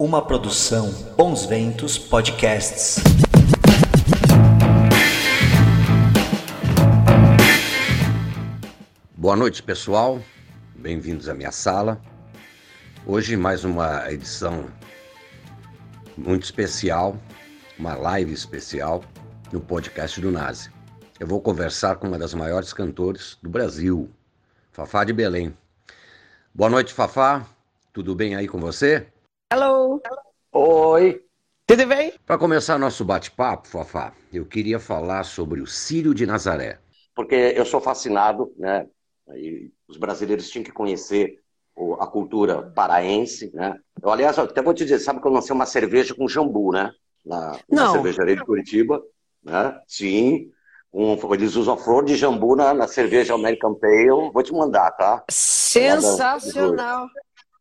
Uma produção Bons Ventos Podcasts. Boa noite, pessoal. Bem-vindos à minha sala. Hoje mais uma edição muito especial, uma live especial no podcast do Nazi. Eu vou conversar com uma das maiores cantores do Brasil, Fafá de Belém. Boa noite, Fafá. Tudo bem aí com você? Hello. Oi. Tudo bem? Para começar nosso bate-papo, Fafá, eu queria falar sobre o Círio de Nazaré. Porque eu sou fascinado, né? E os brasileiros tinham que conhecer a cultura paraense, né? Eu, aliás, até vou te dizer, sabe que eu lancei uma cerveja com jambu, né? Na, na cervejaria de Curitiba, né? Sim. Um, eles usam flor de jambu na, na, cerveja American Pale. Vou te mandar, tá? Sensacional.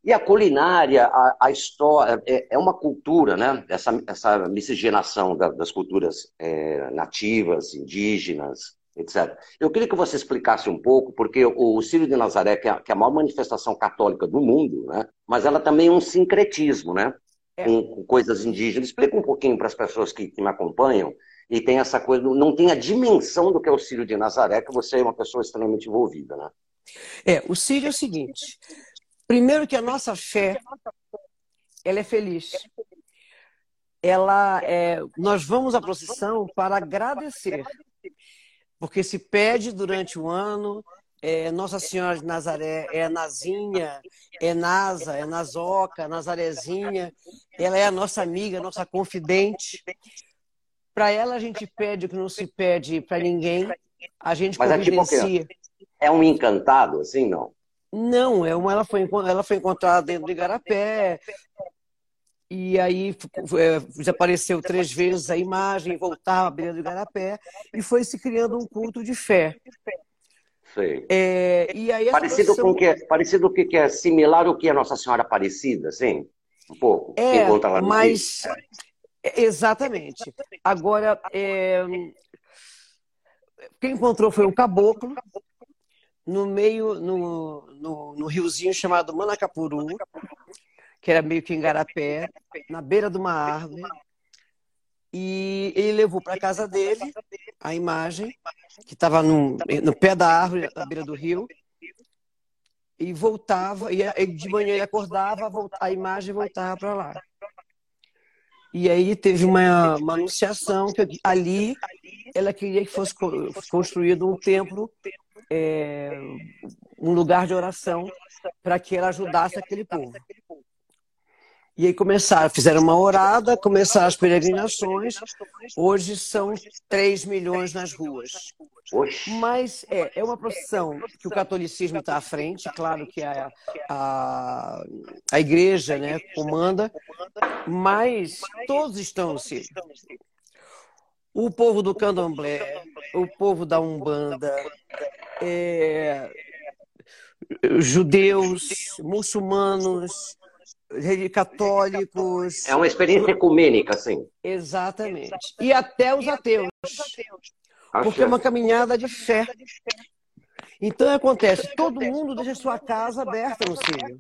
E a culinária, a, a história, é, é, uma cultura, né? Essa, essa miscigenação da, das culturas é, nativas, indígenas, etc. Eu queria que você explicasse um pouco, porque o Círio de Nazaré, que é, que é a maior manifestação católica do mundo, né? Mas ela também é um sincretismo, né? É. Com, com, coisas indígenas. Explica um pouquinho para as pessoas que, que me acompanham e tem essa coisa, não tem a dimensão do que é o Círio de Nazaré, que você é uma pessoa extremamente envolvida, né? É, o Círio é o seguinte, primeiro que a nossa fé, ela é feliz. Ela é, nós vamos à procissão para agradecer, porque se pede durante o ano, é Nossa Senhora de Nazaré, é Nazinha, é Nasa, é Nazoca, Nazarezinha, ela é a nossa amiga, nossa confidente. Para ela a gente pede o que não se pede para ninguém. A gente Mas. É, tipo é um encantado, assim, não? Não, é uma, ela, foi, ela foi encontrada dentro de Igarapé. E aí é, desapareceu três vezes a imagem, voltava à beira do Igarapé, e foi se criando um culto de fé. É, aí parecido com o que é, parecido com que é similar ao que é Nossa Senhora Aparecida, sim? Um pouco. É, mas Exatamente. Agora, é... quem encontrou foi um caboclo no meio, no, no, no riozinho chamado Manacapuru, que era meio que em Garapé, na beira de uma árvore. E ele levou para casa dele a imagem, que estava no, no pé da árvore, na beira do rio, e voltava, e de manhã ele acordava, a imagem voltava para lá. E aí teve uma, uma anunciação que ali ela queria que fosse construído um templo, é, um lugar de oração, para que ela ajudasse aquele povo. E aí começaram, fizeram uma orada, começaram as peregrinações. Hoje são 3 milhões nas ruas. Mas é, é uma procissão que o catolicismo está à frente, claro que a, a, a igreja né, comanda, mas todos estão no Círio. O povo do candomblé, o povo da Umbanda, é, judeus, muçulmanos, católicos. É uma experiência ecumênica, sim. Exatamente. E até os ateus. Porque é uma caminhada de fé. Então acontece, todo mundo deixa sua casa aberta no Sírio.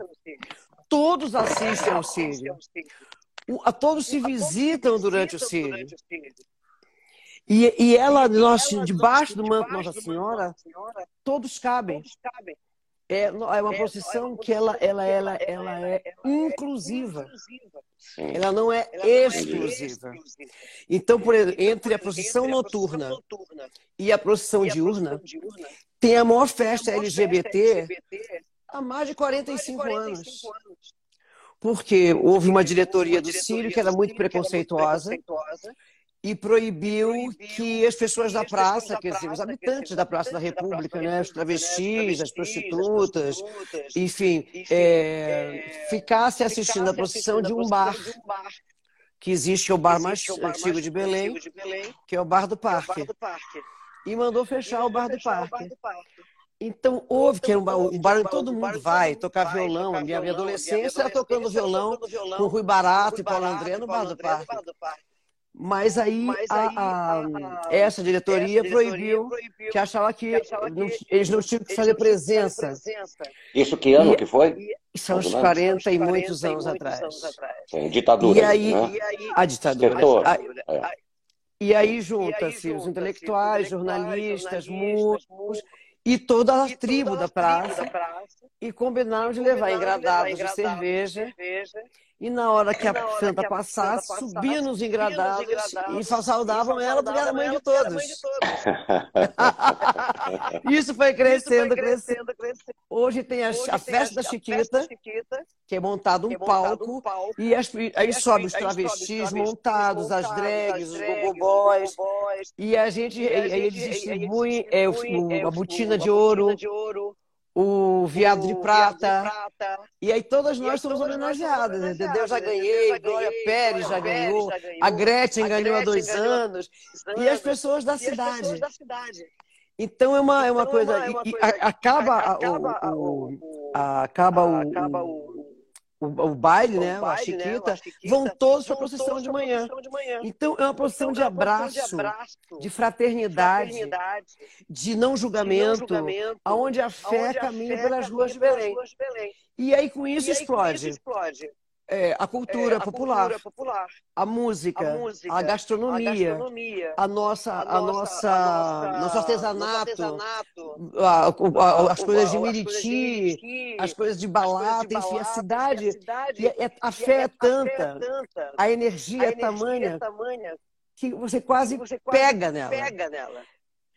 Todos assistem ao Sírio. A todos se visitam durante o Sírio. E, e ela, nós, debaixo do manto Nossa Senhora, todos cabem. É, é uma procissão que ela, ela, ela, ela é inclusiva. Ela não é exclusiva. Então, por exemplo, entre a procissão noturna e a procissão diurna, tem a maior festa LGBT há mais de 45 anos. Porque houve uma diretoria do Sírio que era muito preconceituosa e proibiu que as pessoas da praça, quer dizer, os habitantes da Praça da República, né, os travestis, as prostitutas, enfim, é, ficassem assistindo a procissão de um bar que existe, que é o bar mais antigo de Belém, que é o Bar do Parque. E mandou fechar o Bar do Parque. Então, houve que era um bar, um bar onde todo mundo vai tocar violão. A minha, minha adolescência era tocando violão com Rui Barato e Paulo André no Bar do Parque. Mas aí, Mas aí a, a, essa diretoria, essa diretoria proibiu, proibiu, que achava que, que, achava que não, eles não tinham que fazer presença. presença. Isso que ano e, que foi? São uns 40 e muitos anos atrás. Sim, ditadura. E aí, né? a ditadura. É. E aí junta-se os intelectuais, jornalistas, músicos e toda a tribo da praça e combinaram de levar engradados de cerveja e na hora que a santa passasse, subia nos engradados e saudavam ela porque era mãe de todos. Isso foi crescendo, crescendo. Hoje tem a, a festa da Chiquita, que é montado um é palco, e as, aí sobe os travestis montados, as drags, os gogoboys, e a gente, aí eles distribuem é, é a botina de ouro, o Viado de Prata. De Prata. E aí todas nós somos homenageadas, entendeu? Eu já ganhei, Glória Pérez já ganhou, a Gretchen ganhou há dois anos, e as pessoas da cidade. Então é é uma então, coisa. É uma, é uma coisa acaba, acaba, o, o, acaba o, o, o, baile, né? O baile, a, Chiquita, né? a Chiquita, vão todos para a procissão de manhã. Então é uma procissão então, de, abraço, de abraço, de fraternidade, de não julgamento, aonde a fé caminha pelas ruas de Belém. E aí com isso, explode. É, a, cultura, é, a popular, cultura popular, a música, a, música, a, gastronomia, a, gastronomia, a nossa, a nossa, a nosso artesanato, artesanato as coisas de Miriti, as coisas de balada, enfim, a cidade, e é, a, fé é tanta, a energia é tamanha que você quase pega nela.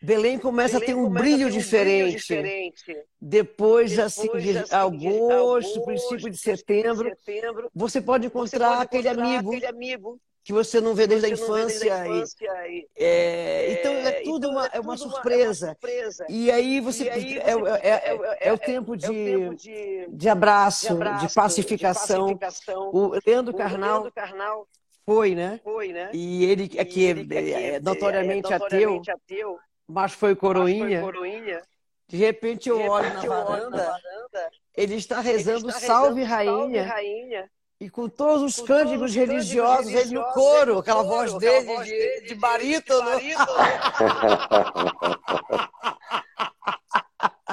Belém começa Belém a ter um, brilho, ter um diferente. brilho, diferente. Depois, assim, de, assim, agosto, agosto, princípio de setembro, setembro você pode encontrar, pode aquele, amigo aquele, amigo que você não vê desde, a infância. Desde a infância e, é, então é tudo então, uma, é, é uma, surpresa. uma, surpresa. E aí você, e aí é, você é, é, é, o tempo de, tempo de, de, abraço, de, abraço, de pacificação. De pacificação. O Leandro Carnal, Carnal foi, né? Foi, né? E ele, aqui, ele, é, notoriamente, notoriamente ateu, ateu mas foi coroinha. Mas foi coroinha. De repente eu, repente, olho, na eu varanda, olho na varanda, ele está rezando, ele está Salve, rainha, Salve Rainha. E com todos os com cânticos todos religiosos, religiosos, ele no coro, aquela coro, voz dele voz de, dele, de barítono. De barítono.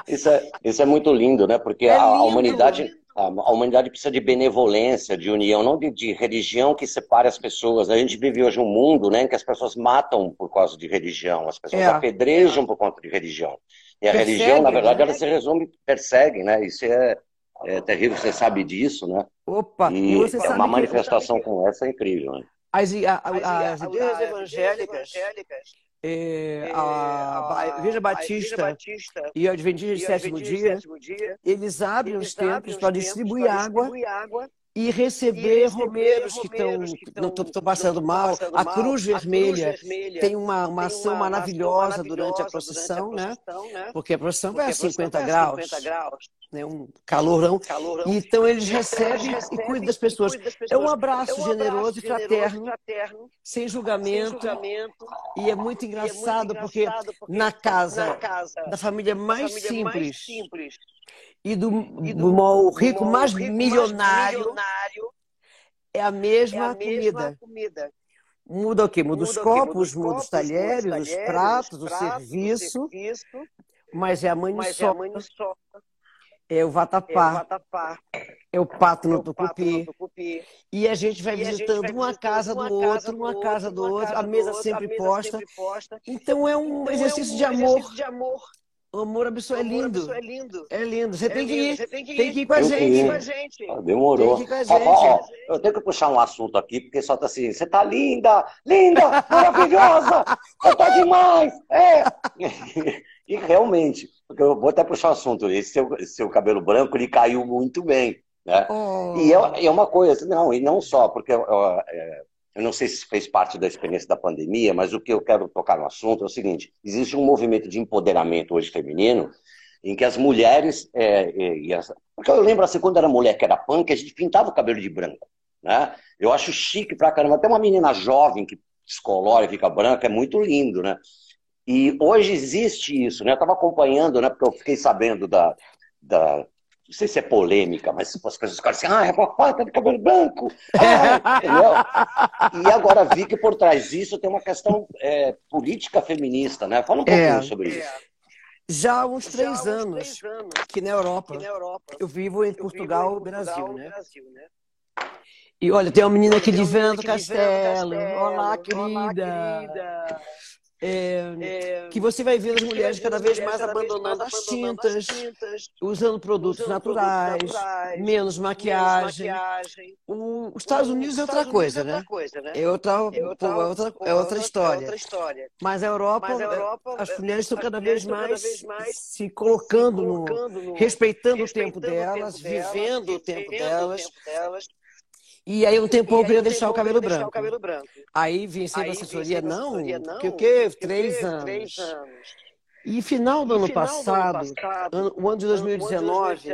isso, é, isso é muito lindo, né? Porque é a, a, humanidade. A humanidade precisa de benevolência, de união, não de, de, religião que separe as pessoas. A gente vive hoje um mundo né, em que as pessoas matam por causa de religião, as pessoas é. apedrejam por conta de religião. E a Persegue, religião, na verdade, né? ela se resume, persegue, né? Isso é, é terrível, você sabe disso, né? Opa! E, e você uma manifestação como essa é incrível, né? As, a, a, as, as igrejas evangélicas, é, a, a Igreja Batista, Batista e o Adventista de Sétimo Dia, eles abrem os templos para distribuir água e receber, e romeiros que estão passando mal. Passando a, Cruz Vermelha, Cruz Vermelha tem uma, uma ação uma maravilhosa, durante a procissão, né? né? Porque a procissão vai a 50 graus. 50 graus né, um calorão. calorão. Então eles recebem e cuidam das pessoas. Das pessoas. É um abraço, é um abraço generoso, e fraterno, fraterno sem, julgamento, sem, julgamento, E é muito engraçado, é muito engraçado porque, porque, na casa, na casa da família mais, família simples, mais simples e do, e do, do rico, mais, rico milionário, milionário, é a mesma, é a mesma comida. comida. Muda o quê? Muda, muda os copos, muda, os talheres, os, talheres, os pratos, o serviço, o serviço mas é a mãe é mãe é o vatapá. É o, vatapá. É o pato, no, é tucupi. no tucupi. E a gente vai, visitando, gente vai uma casa do outro, uma casa do outro, a mesa sempre posta. Então é um então exercício, é um de, amor. O amor absoluto é lindo. é lindo. É lindo. Você, é tem, lindo. Que ir. Você tem que ir. Tem que ir com a gente. Com a gente. Ah, demorou. Tem que ir com a gente. Ó, ó, eu tenho que puxar um assunto aqui, porque só tá assim, você tá linda, linda, maravilhosa, você tá demais. É. E realmente, porque eu vou até puxar o assunto, esse seu, esse seu cabelo branco, ele caiu muito bem. Né? Oh. E é, é, uma coisa, não, e não só, porque é, eu não sei se fez parte da experiência da pandemia, mas o que eu quero tocar no assunto é o seguinte: existe um movimento de empoderamento hoje feminino em que as mulheres. É, é, as, porque eu lembro assim, quando era mulher que era punk, a gente pintava o cabelo de branco. Né? Eu acho chique pra caramba. Até uma menina jovem que descolora e fica branca é muito lindo, né? E hoje existe isso, né? Eu estava acompanhando, né? Porque eu fiquei sabendo da, da, não sei se é polêmica, mas as pessoas falam assim, ah, é papai, tá de cabelo branco. Ah, entendeu? E agora vi que por trás disso tem uma questão é, política feminista, né? Fala um pouquinho é, sobre isso. Já há uns três, uns anos, três anos que, na Europa, que na Europa eu vivo em Portugal, e Brasil, né? Brasil, né? E olha, tem uma menina aqui de Vento Castelo. Olá, querida. Olá, querida. É, é, que você vai ver as mulheres cada vez mais abandonando as tintas, usando produtos naturais, menos maquiagem. Os Estados Unidos é outra coisa, né? É outra, é outra, é outra história. Mas a Europa, as mulheres estão cada vez mais se colocando, no, respeitando o tempo delas, vivendo o tempo delas. E aí um tempo eu queria deixar o cabelo branco. Aí vim sem assessoria, não, que o quê? Três anos. E final do ano passado, o ano de 2019,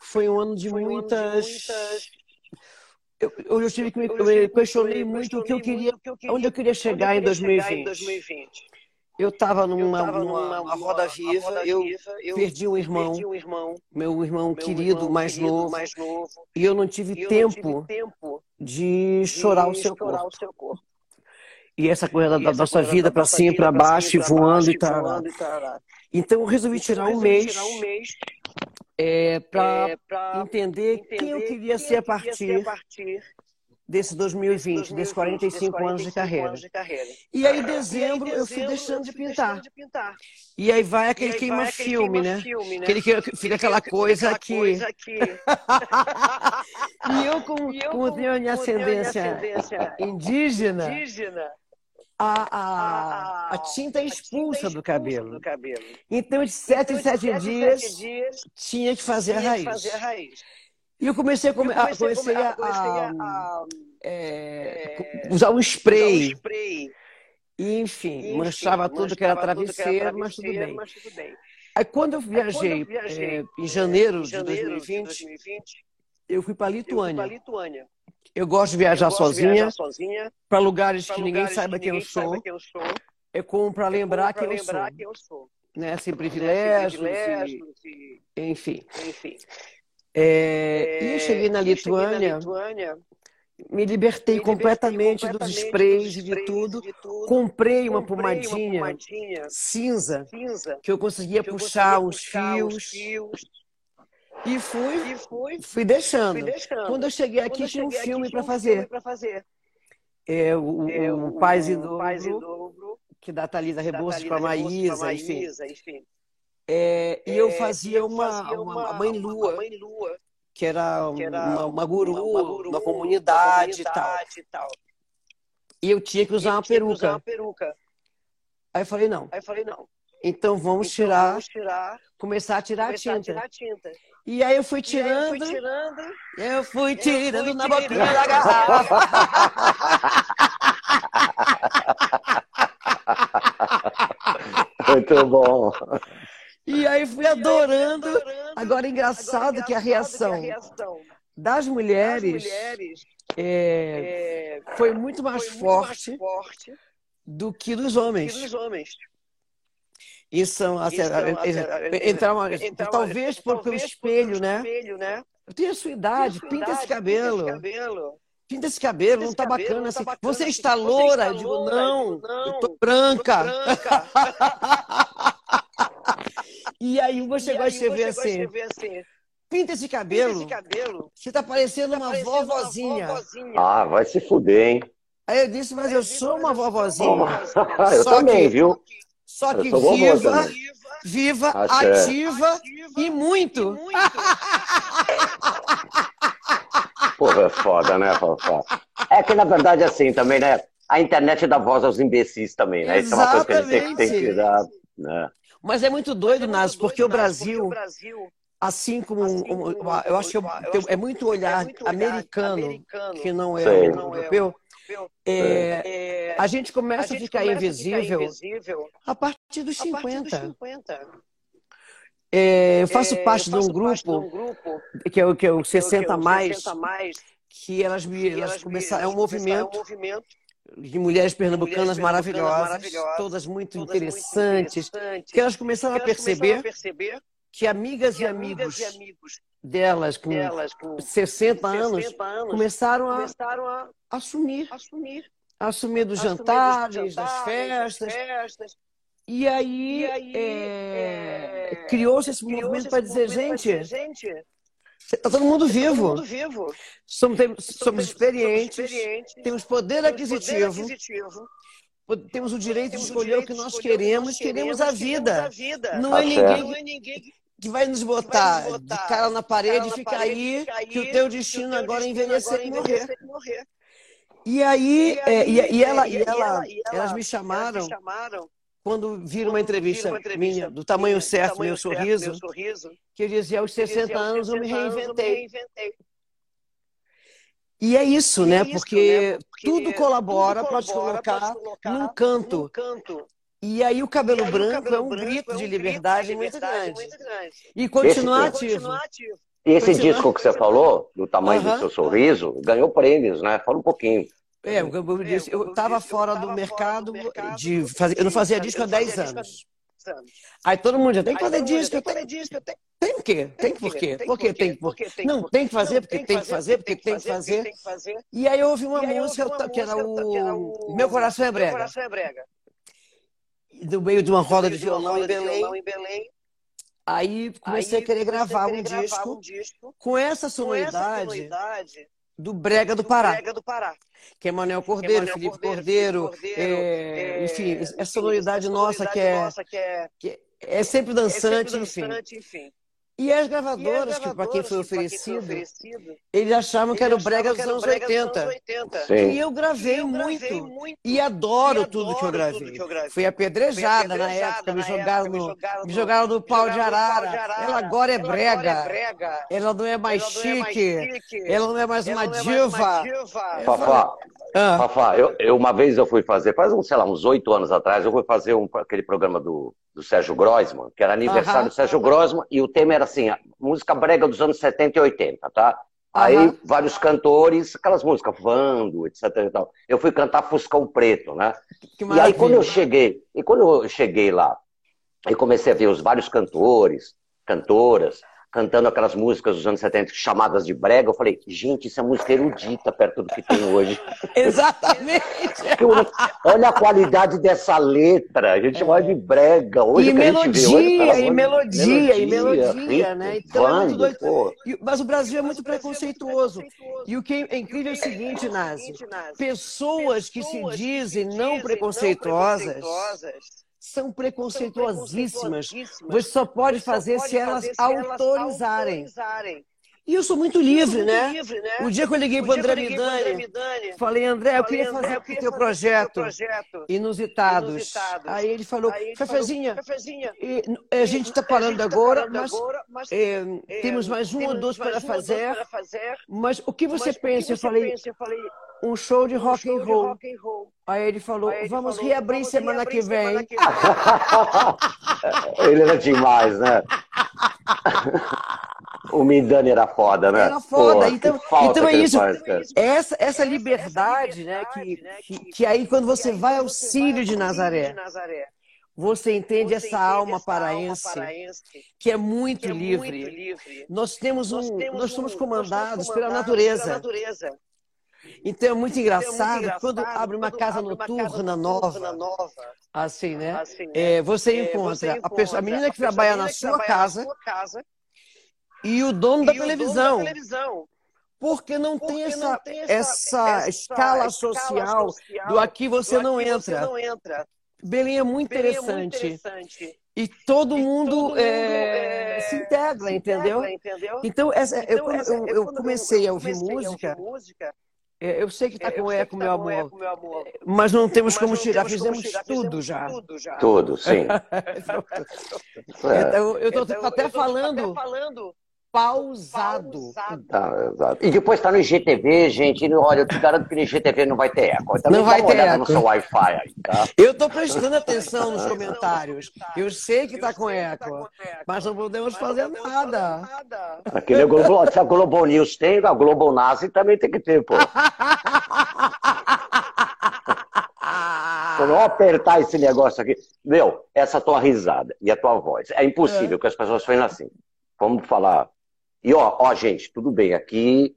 foi um ano de muitas eu, eu, tive que me, eu questionei muito o que eu queria, onde eu queria chegar em 2020. Eu estava numa, numa, numa, roda viva, roda eu, eu perdi um irmão, perdi um irmão meu irmão meu querido, irmão mais, querido novo, mais novo, e eu não tive, eu tempo, não tive tempo, de chorar, o, seu chorar o seu corpo. E essa coisa da, da nossa vida para cima e para baixo, e voando e tal. Então eu resolvi tirar um mês, é, para é, entender, entender quem eu queria ser a partir desse 2020, 2020 desses 45, 45 anos de carreira. Anos de carreira. E aí, em dezembro, eu fui deixando de pintar. De pintar. E aí vai aquele queima-filme, né? Filme, né? Aquele que fica aquela coisa aqui. Coisa e eu, com, e eu, com, com minha ascendência, ascendência indígena, indígena a, a, a, tinta é expulsa do cabelo. Então, de sete em sete dias, tinha que fazer a raiz. E eu comecei a, come... eu comecei, comecei a, a, a é, usar um spray. Usar um spray. E, enfim, enfim, manchava, tudo, que era travesseiro, mas tudo bem. Mas tudo bem. Aí quando eu viajei, Aí, quando eu viajei é, em janeiro, de, 2020, 2020, eu fui para a Lituânia. Lituânia. Eu gosto de viajar gosto sozinha, sozinha para lugares que ninguém saiba quem, eu sou. Quem eu sou. É como para lembrar, quem, lembrar quem eu sou. Né? Sem privilégios, Sem privilégios e... e... enfim. enfim. É, é, e eu cheguei na Lituânia, Lituânia me libertei, me completamente, completamente, dos sprays e de tudo. de tudo. Comprei, uma, Comprei pomadinha uma pomadinha, cinza, cinza que eu conseguia, que puxar, eu conseguia uns, puxar fios, uns fios. E fui, e fui, fui, deixando. fui, deixando. Quando eu cheguei aqui, tinha um filme para fazer. fazer. É, o, é, o, o Paz e Dobro, que da Thalisa Rebouças para a Maísa, enfim. enfim. É, e eu é, fazia, eu uma, fazia uma, uma, mãe lua, mãe lua que era, que era uma, uma, guru, uma, guru, uma comunidade, uma comunidade e tal. E eu tinha que usar, uma peruca. usar uma peruca. Aí eu falei, não. Aí eu falei, não. Então vamos, então, tirar, vamos tirar, começar a tirar, começar a tirar tinta. E aí eu fui tirando, eu fui tirando, eu fui tirando eu fui na boquinha da garrafa. Muito bom. E aí fui adorando. Agora, engraçado que a reação das mulheres é, foi muito mais forte do que dos homens. Isso, assim, entrar uma, talvez por, pelo espelho, né? Eu tenho a sua idade, pinta esse cabelo. Pinta esse cabelo, não tá bacana assim. Você está loura? Eu digo, não, eu tô branca. E aí o chegou a escrever assim, assim: pinta esse cabelo. Pinta esse cabelo. Você tá parecendo, tá uma, parecendo vovozinha. uma, vovozinha. Ah, vai se fuder, hein? Aí eu disse, mas eu sou uma vovozinha. eu também, que, viu? Só que viva, viva, ativa e muito. E muito. Porra, é foda, né, Fofó? É que, na verdade, assim, também, né? A internet dá voz aos imbecis também, né? Isso é uma coisa que a gente tem, tem que dar, né? Mas é muito doido, Nas, porque o Brasil, assim como, assim eu acho que é muito olhar americano, que não é europeu, é, a gente começa a, ficar, invisível a partir dos 50. É, eu faço parte de um grupo, que é o que é o 60 mais, que elas, elas começaram, é um movimento de mulheres pernambucanas, mulheres maravilhosas, maravilhosas, todas muito, todas interessantes, muito interessantes, que elas começaram, que elas a, perceber a perceber que amigas e amigos delas com, delas, com 60, 60 anos, anos, começaram, a, começaram a, assumir. assumir. Assumir dos jantares, jantares, das festas. Das festas. E aí, e aí é, é, criou-se esse criou movimento para dizer, gente, gente Está todo mundo vivo. Todo mundo vivo. Somos, tem, somos, somos, experientes, somos, experientes, temos poder aquisitivo, poder aquisitivo temos o direito de escolher o que nós queremos, queremos a vida. Não tá é ninguém que vai nos botar de cara na parede e ficar aí, que o teu destino agora é envelhecer e morrer. E aí, é, e, e, ela, e ela, elas me chamaram quando viram uma entrevista, minha, do tamanho certo, meu, sorriso, que eu dizia, aos 60 anos eu me reinventei. E é isso, né? Porque, né? Porque tudo colabora para te colocar, colocar num canto. canto. E aí o cabelo, aí, branco, o cabelo é um grito de liberdade, de liberdade muito, grande. muito, grande. E continuar esse, ativo. E esse continuar... disco que você falou, do tamanho uh -huh. do seu sorriso, ganhou prêmios, né? Fala um pouquinho. É, eu, disse, eu estava fora do mercado, de fazer, eu não fazia disco há 10 anos. Aí todo mundo já tem que fazer disco, eu tenho disco, eu tenho. Tem o quê? Tem por quê? Por quê tem por quê? Não, tem que fazer porque tem que fazer, porque tem que fazer. E aí eu ouvi uma música que era o Meu Coração é Brega. Do meio de uma roda de violão em Belém. Aí comecei a querer gravar um disco com essa sonoridade do Brega do Pará. Brega do Pará. Que é Manuel Cordeiro, Felipe Cordeiro, Cordeiro é, é, enfim, essa sonoridade nossa que é, que é, que é sempre dançante, é sempre dançante enfim. enfim. E as gravadoras, que para quem foi oferecido, oferecido, eles achavam que era o brega dos anos 80. 80. E eu gravei, eu gravei muito, muito, E adoro, e adoro tudo, que eu gravei. Que eu gravei. Fui apedrejada, na época, me jogaram, no, jogaram me jogaram no, pau de arara. Ela agora é brega. Ela não é mais chique. Ela não é mais uma diva. Fafá, ah. Fafá, eu, eu, uma vez eu fui fazer, faz, sei lá, uns oito anos atrás, eu fui fazer um, aquele programa do, do Sérgio Groisman, que era aniversário do Sérgio Groisman, e o tema era assim, música brega dos anos 70 e 80, tá? Aí vários cantores, aquelas músicas, Vando, etc. Eu fui cantar Fuscão Preto, né? e aí quando eu cheguei, e quando eu cheguei lá, e comecei a ver os vários cantores, cantoras, cantando aquelas músicas dos anos 70 chamadas de brega, eu falei, gente, isso é música erudita perto do que tem hoje. Exatamente. olha a qualidade dessa letra, a gente é. chama de brega. Hoje e melodia, hoje, e melodia, melodia, e melodia, né? Então é muito doido. Mas o Brasil é muito preconceituoso. E o que é incrível é o seguinte, Nazi, pessoas que se dizem não preconceituosas são preconceituosíssimas. Você só pode fazer se elas autorizarem. E eu sou muito livre, sou muito né? livre né? O dia que eu liguei para o André Midani, falei, André, eu queria fazer o teu projeto, projeto inusitados. inusitados. Aí ele falou, Aí Cafezinha, e, a gente está parando tá agora, mas, mas é, temos mais um ou dois para fazer, fazer. Mas o que você pensa? eu falei, um show de rock, and, roll. Aí ele falou, Aí ele vamos falou, reabrir vamos semana, reabrir que semana que vem. ele era demais, né? O Midani era foda, né? Era foda. Pô, então, então é isso. Faz, essa, essa liberdade, né? Que, que, que, aí quando você vai ao Círio de Nazaré, você entende essa alma paraense, que é muito é livre. Nós temos um, nós somos comandados pela natureza. Então é muito engraçado, então, é muito engraçado quando abre uma casa noturna, casa nova, nova, assim, né? Assim, né? É, você, é, encontra você, encontra a, pessoa, a menina que a trabalha, na, sua casa, na sua casa e o dono, e da, o televisão. dono da televisão. Porque não, Porque tem, essa, não tem essa, essa, essa escala, social, social do aqui você, do não, aqui entra. você não entra. Belém é muito, Belém interessante. É muito interessante. E todo e mundo, todo mundo é, é, se, integra, se entendeu? entendeu? Então, essa, então eu, essa, eu, eu, comecei a ouvir música, música é, eu sei que está é, com eco, meu, tá amor, eco, meu amor, mas não temos como tirar, fizemos tudo já. Tudo, já. tudo sim. então, eu estou então, até, falando, pausado. Tá. E depois está no IGTV, gente. Olha, eu te garanto que no IGTV não vai ter eco. Também não vai ter eco. no seu Wi-Fi aí, tá? Eu estou prestando atenção nos comentários. Eu sei que está com eco, mas não podemos fazer nada. Aquele é Globo, se a Globo News tem, a Globo Nazi também tem que ter, pô. Não apertar esse negócio aqui. meu, essa tua risada e a tua voz. É impossível é. que as pessoas falem assim. Vamos falar. E ó, ó, gente, tudo bem, aqui,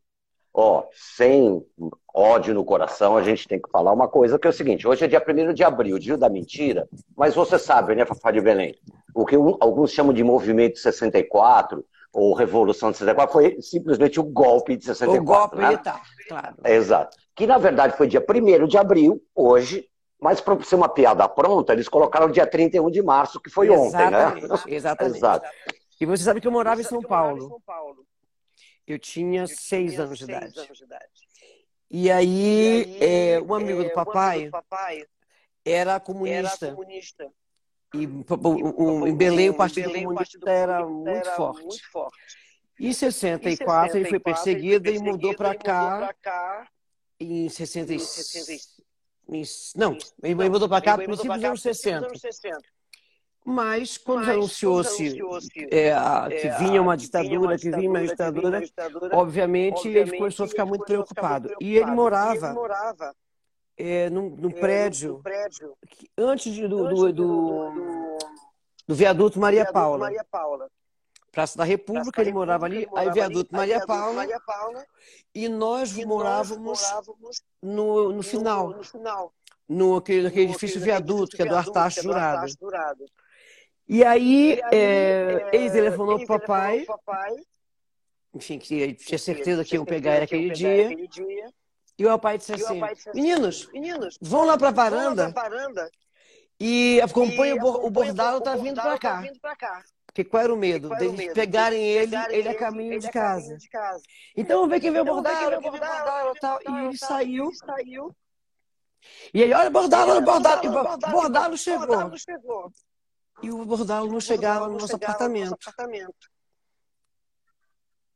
ó, sem ódio no coração, a gente tem que falar uma coisa que é o seguinte: hoje é dia 1 de abril, dia da mentira, mas você sabe, né, Fafá de Belém? O que alguns chamam de movimento 64, ou Revolução de 64, foi simplesmente o golpe de 64. O golpe né? militar, claro. Exato. Que na verdade foi dia 1 de abril, hoje, mas para ser uma piada pronta, eles colocaram dia 31 de março, que foi exatamente, ontem, né? Exatamente. Exato. E você sabe que eu morava em São Paulo. Eu tinha seis anos de idade. E aí, é, um amigo do papai era comunista. E o, em Belém o Partido Comunista era muito forte. Em 64 ele foi perseguido e mudou para cá em 66. Não, ele mudou para cá no princípio dos anos 60. Mas, quando anunciou-se é, que vinha uma ditadura, que vinha uma ditadura, obviamente ele começou a ficar muito preocupado. E ele morava é, num, num prédio, que, antes de, do, do, do, do, viaduto Maria Paula. Praça da República, ele morava ali, aí viaduto Maria Paula, e nós morávamos no, no final, no aquele, naquele edifício viaduto, que é do Artacho Jurado. E aí, é, ele telefonou para o papai, enfim, que tinha certeza que iam pegar ele aquele dia. E o papai disse assim: Meninos, vão lá para a varanda e acompanhem o bordado, está vindo para cá. Porque qual era o medo? Deles pegarem ele, ele a caminho de casa. Então vamos ver quem veio o bordado, bordado e tal. E ele saiu. E ele, olha, bordado, olha, bordado. E o bordado chegou. E o bordado não chegava no nosso apartamento.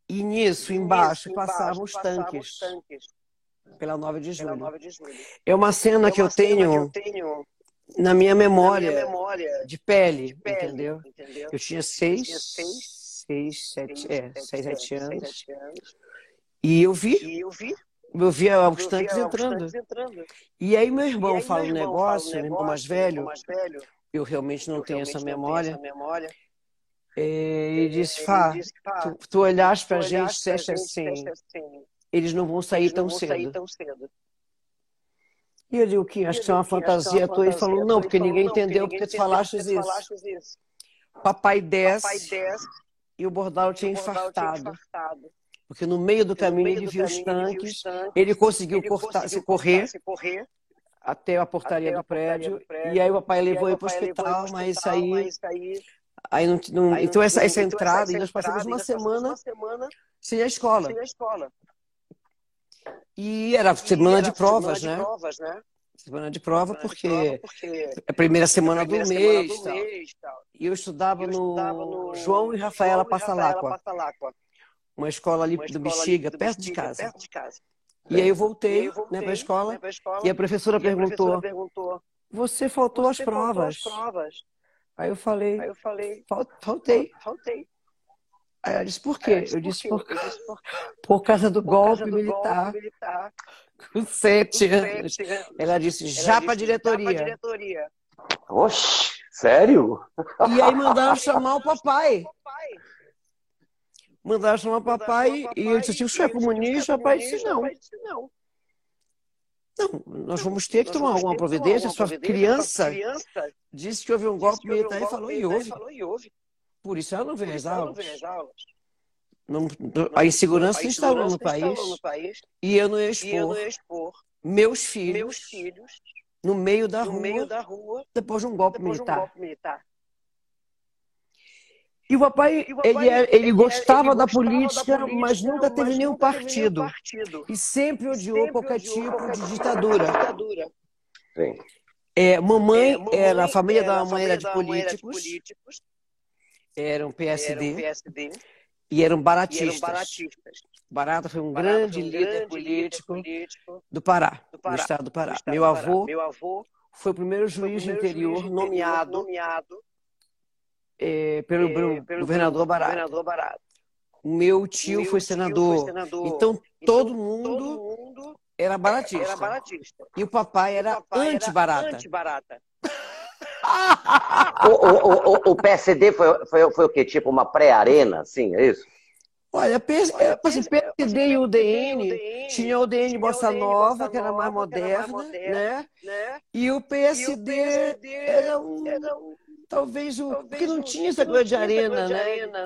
E nisso, embaixo, passavam os tanques pela 9 de julho. É uma cena é que eu tenho na minha memória, de, pele, de pele entendeu? Eu tinha seis, seis, sete, é, seis, sete anos. E eu vi. E eu vi. Via os tanques entrando. E aí meu irmão fala um negócio, meu irmão mais velho eu realmente não eu tenho realmente essa memória. Essa memória. É, ele disse, Fá, tu, tu olhaste pra gente e disseste assim, assim, eles não vão sair, tão, cedo. sair tão cedo. E eu digo, que acho que é uma fantasia tua. Ele falou, não, porque ninguém entendeu porque tu falaste isso. Papai desce e o Bordal tinha infartado. Porque no meio do caminho ele viu os tanques, ele conseguiu cortar, se correr até a portaria do prédio, e aí o papai levou ele para o hospital, mas isso aí... Aí não, não, então, essa, essa entrada, e nós passamos uma semana sem a escola. E era semana, e era de, provas, semana né? de provas, né? Semana de prova, semana porque, de prova porque é a primeira semana, a primeira do, semana mês, do mês. Tal. E eu estudava, eu estudava no, João e Rafaela Passalacqua. Uma escola ali uma do Bexiga, perto, de casa. perto de casa. E aí eu voltei, eu voltei né, para a escola, né, escola, e a professora, e perguntou, a professora perguntou: Você faltou, você as, provas. provas? Aí eu falei: aí eu falei faltei. faltei. Aí ela disse, por quê? eu, disse, por, eu disse, por, por causa do, por golpe, causa do militar, golpe militar. Com sete anos. Ela disse, já para a diretoria. diretoria. Oxe, sério? E aí mandaram chamar o papai. Mandaram chamar papai, e ele disse assim, o senhor é comunista? O papai disse, não. Não, nós vamos ter que tomar alguma providência. Sua criança disse que houve um golpe militar e falou, e houve. Por isso ela não vê as aulas. Não, a insegurança se instalou no país, e eu não ia expor, meus, filhos no meio da, rua, depois de um golpe, militar. E o papai, e o papai ele, ele, ele, gostava ele da política, da política, mas nunca teve nenhum partido. partido. E sempre odiou sempre qualquer odiou tipo qualquer de ditadura. ditadura. É, mamãe, é, mamãe era, a família da mamãe era de políticos eram PSD, eram PSD e eram baratistas. E eram baratistas. Barata foi um Barata grande, foi um líder, grande político político do Pará, do, Pará, do estado do Pará. Estado Meu, do Pará. Avô Meu avô foi o primeiro juiz de interior, juiz nomeado, nomeado é, pelo, é, pelo, pelo, governador Barata. Governador Barata. O meu tio, meu foi, senador. foi, senador. Então, então todo, mundo todo mundo era baratista. Era baratista. E o papai era anti-barata. Anti o, o, o, o, PSD foi, foi, foi o quê? Tipo uma pré-arena, assim, é isso? Olha, PS, Olha assim, PSD e o DN, tinha o DN Bossa Nova, que era mais moderna, né? né? E o PSD, era um, talvez o. Porque não tinha essa coisa de arena,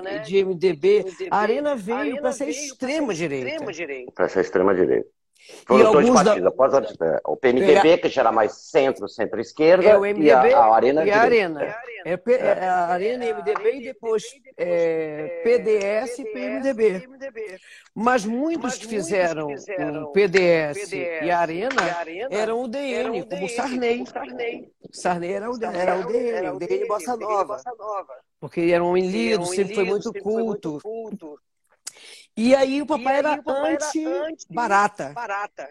né? De MDB. A arena veio para ser extrema-direita. Para ser extrema-direita. Foi os dois partidos. Da... O PMDB, que já era mais centro, centro-esquerda, é, e a, a Arena. E a Arena. É, é, a Arena e MDB e depois é, PDS e PMDB. Mas muitos que fizeram o PDS e a Arena eram o DN, como o Sarney. Sarney era o, era o DN, o DN Bossa Nova. Porque era um homem lido, sempre foi muito culto. E aí o papai, aí, era, papai anti-barata. Barata.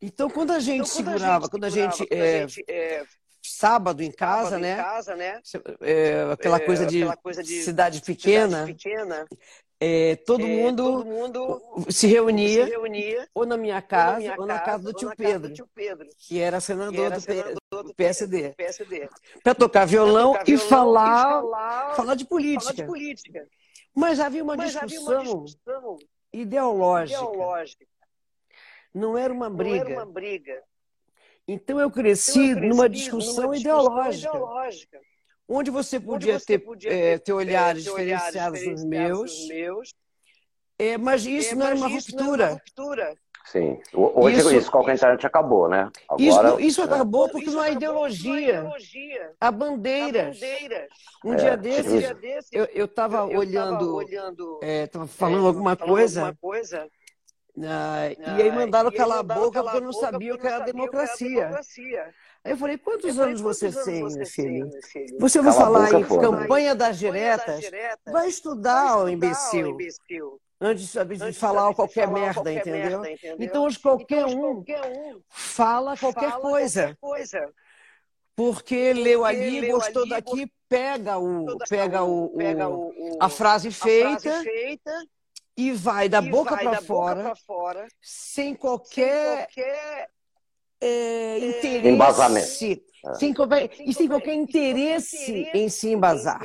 Então, quando a gente então, segurava, quando a gente, quando a gente, é, a gente é, sábado em casa, sábado né? Em casa, né? É, aquela, coisa de, aquela coisa de cidade pequena. Cidade pequena é, todo, é, mundo todo, mundo se reunia, se reunia ou na minha casa, ou minha ou na casa, do, tio Pedro, do tio Pedro, que era senador, que era do, senador do, PSD, PSD. para tocar violão, tocar violão e, falar, e falar, falar, de política. Falar de política. Mas havia uma, Mas discussão, havia uma discussão ideológica. ideológica. Não era uma briga. Era uma briga. Então eu cresci, então eu cresci numa, discussão numa discussão, ideológica. ideológica. Onde você podia, onde você ter, podia é, ter, olhares ter diferenciados dos meus. meus é, mas isso é, não era uma ruptura. Sim. Hoje isso, isso com a internet acabou, né? Agora, isso, isso acabou porque não há ideologia. ideologia. Há bandeiras. Um é, dia desses, eu estava olhando, estava é, falando é, alguma coisa. Alguma coisa ah, e aí mandaram e calar a boca porque eu não sabia o que era democracia. Aí eu falei, quantos eu falei, anos você tem, meu filho? Você ouviu falar em campanha das diretas? Vai estudar, ô imbecil. Antes de, falar qualquer, falar merda, qualquer entendeu? merda, entendeu? Então hoje qualquer, então, um, qualquer um fala qualquer, fala coisa. qualquer coisa. Porque, leu ali, leu gostou ali, daqui, pega o, pega o, pega o, o a, frase feita, a frase feita e vai da boca para fora, fora, sem qualquer, sem qualquer é, interesse. Embasamento. Sem qualquer, e sem qualquer interesse em se embasar.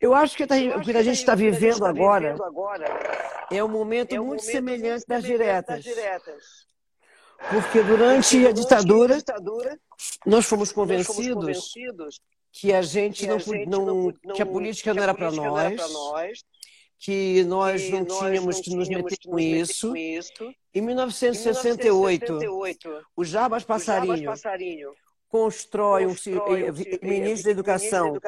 Eu acho que, tá, o que a gente está vivendo, tá agora, é um momento é um muito momento semelhante das diretas. Porque durante a ditadura, nós fomos convencidos que a gente não, não, que a política não era para nós, que nós não tínhamos que nos meter com isso. Em 1968, o Jabas Passarinho constrói um ministro da Educação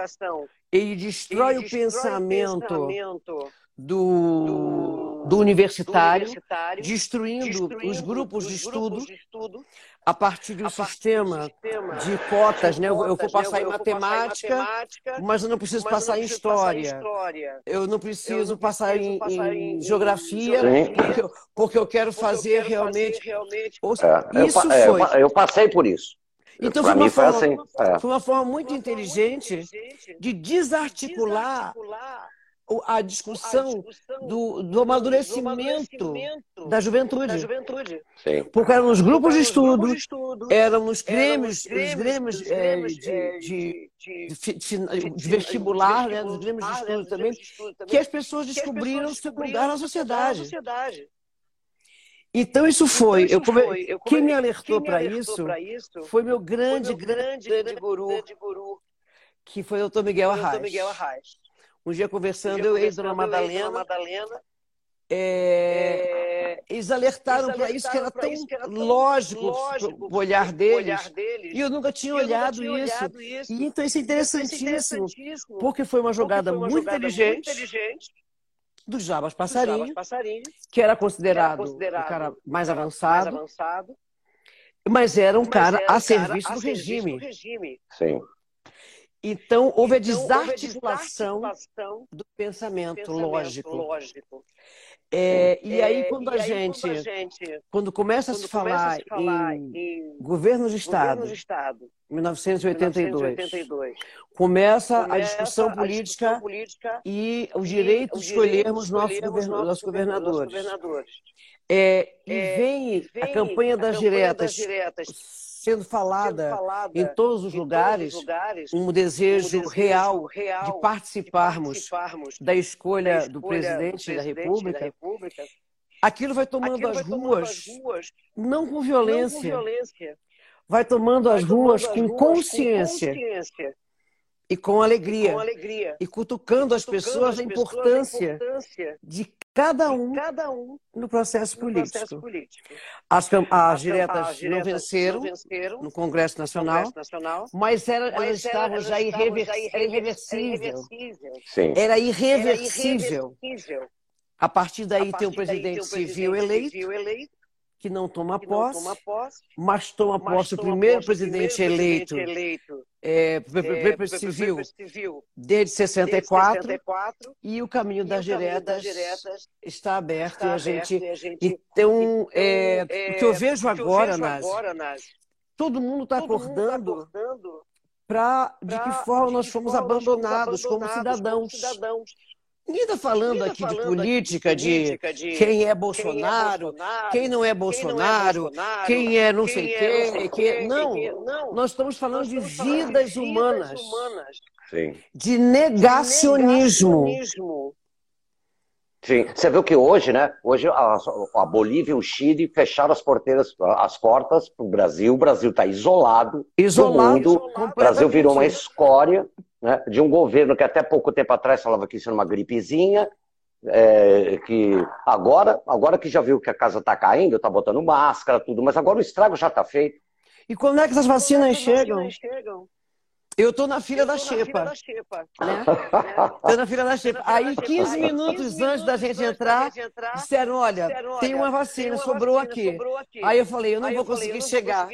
ele destrói, ele o, pensamento o pensamento do, do, universitário, do universitário destruindo, destruindo, os grupos, de, estudo, de estudo a partir de um sistema, sistema, de cotas. De né? eu, vou passar, né? eu, em, matemática, em matemática, mas eu não preciso, passar, em história. história. Eu não preciso, eu não passar, em, em, em geografia, porque eu, porque eu, quero fazer eu quero realmente. Fazer realmente... É, isso é, foi. eu passei por isso. Então foi uma, forma, assim, é. foi uma forma muito inteligente de desarticular a discussão do, do amadurecimento da juventude. Sim. Porque eram os grupos de estudo, eram os grêmios, os grêmios é, de, de, de, de, vestibular, né, os grêmios de estudo também, que as pessoas descobriram seu lugar na sociedade. Então isso foi. Então, isso eu, foi. Eu quem me alertou para isso, isso foi meu grande, foi meu grande, grande, guru, grande guru, que foi o doutor Miguel Arraes. Miguel Arraes. Um dia conversando, um dia eu e Dona Madalena, Madalena é, eles alertaram para isso que era tão que era lógico, lógico o olhar deles, olhar deles, e eu nunca tinha, eu olhado, nunca tinha isso. olhado, isso. E então isso é interessantíssimo, interessantíssimo porque foi uma jogada, foi uma muito, jogada inteligente, muito inteligente do Jabas Passarinho, Jabas Passarinho que era considerado, era considerado o cara mais avançado, mais avançado mas era um mas cara era um a serviço, cara do, a regime. do regime. Sim. Então, houve a desarticulação, desarticulação do pensamento, pensamento lógico. lógico. É, e, aí, quando, é, a, e gente, quando a gente, quando começa, quando a, se falar, a se falar em, em governo de Estado, de Estado 1982, 1982 começa, começa, a discussão política, discussão política e o direito de escolhermos nossos, govern, nossos governadores. governadores. É, e, é, vem, vem a campanha das, campanha diretas, das diretas sendo falada, sendo falada em todos os, em lugares, todos os lugares, um desejo, um desejo real, real, de participarmos, de participarmos da, escolha da escolha do presidente, do presidente da, República, da República, aquilo vai tomando, aquilo as, vai ruas, tomando as ruas, não com violência, não com violência vai tomando vai as ruas, com, ruas consciência, com consciência e com alegria, com alegria e cutucando, as pessoas a importância, importância de cada um, cada um no processo no político. Processo político. As, as, as, diretas as, diretas, não venceram, não venceram no Congresso Nacional, Congresso Nacional mas, era, mas elas estavam já irreversível. Sim. Era irreversível. A partir daí, a partir tem um presidente, daí, civil, civil eleito, eleito que não toma, que posse, não toma posse, mas toma mas posse toma o primeiro posse presidente, primeiro eleito, eleito é, é, civil, civil. Desde 64, desde 64 e o caminho, das, o caminho diretas das, diretas está aberto, está e, a gente, e a gente então, então é, o que eu vejo agora, Nazi, todo mundo está acordando, tá para de que forma nós fomos abandonados, abandonados como cidadãos. Como cidadãos Ninguém está falando, aqui, falando de política, de, de quem é Bolsonaro, quem, é não é Bolsonaro, quem é não sei quem. Que... Não, nós estamos falando de vidas humanas, de negacionismo. Sim, você viu que hoje, né? Hoje a, a Bolívia e o Chile fecharam as porteiras, as portas para o Brasil. O Brasil está isolado, isolado do mundo. O Brasil virou uma escória né, de um governo que até pouco tempo atrás falava que isso era uma gripezinha, é, que agora, agora que já viu que a casa está caindo, está botando máscara, tudo, mas agora o estrago já está feito. E quando é que essas vacinas, chegam? vacinas chegam? Eu estou na fila da Xepa. Né? Estou na fila da Xepa. Aí, 15 minutos antes da gente entrar, disseram: olha, tem uma vacina, sobrou aqui. Aí eu falei: eu não vou conseguir chegar.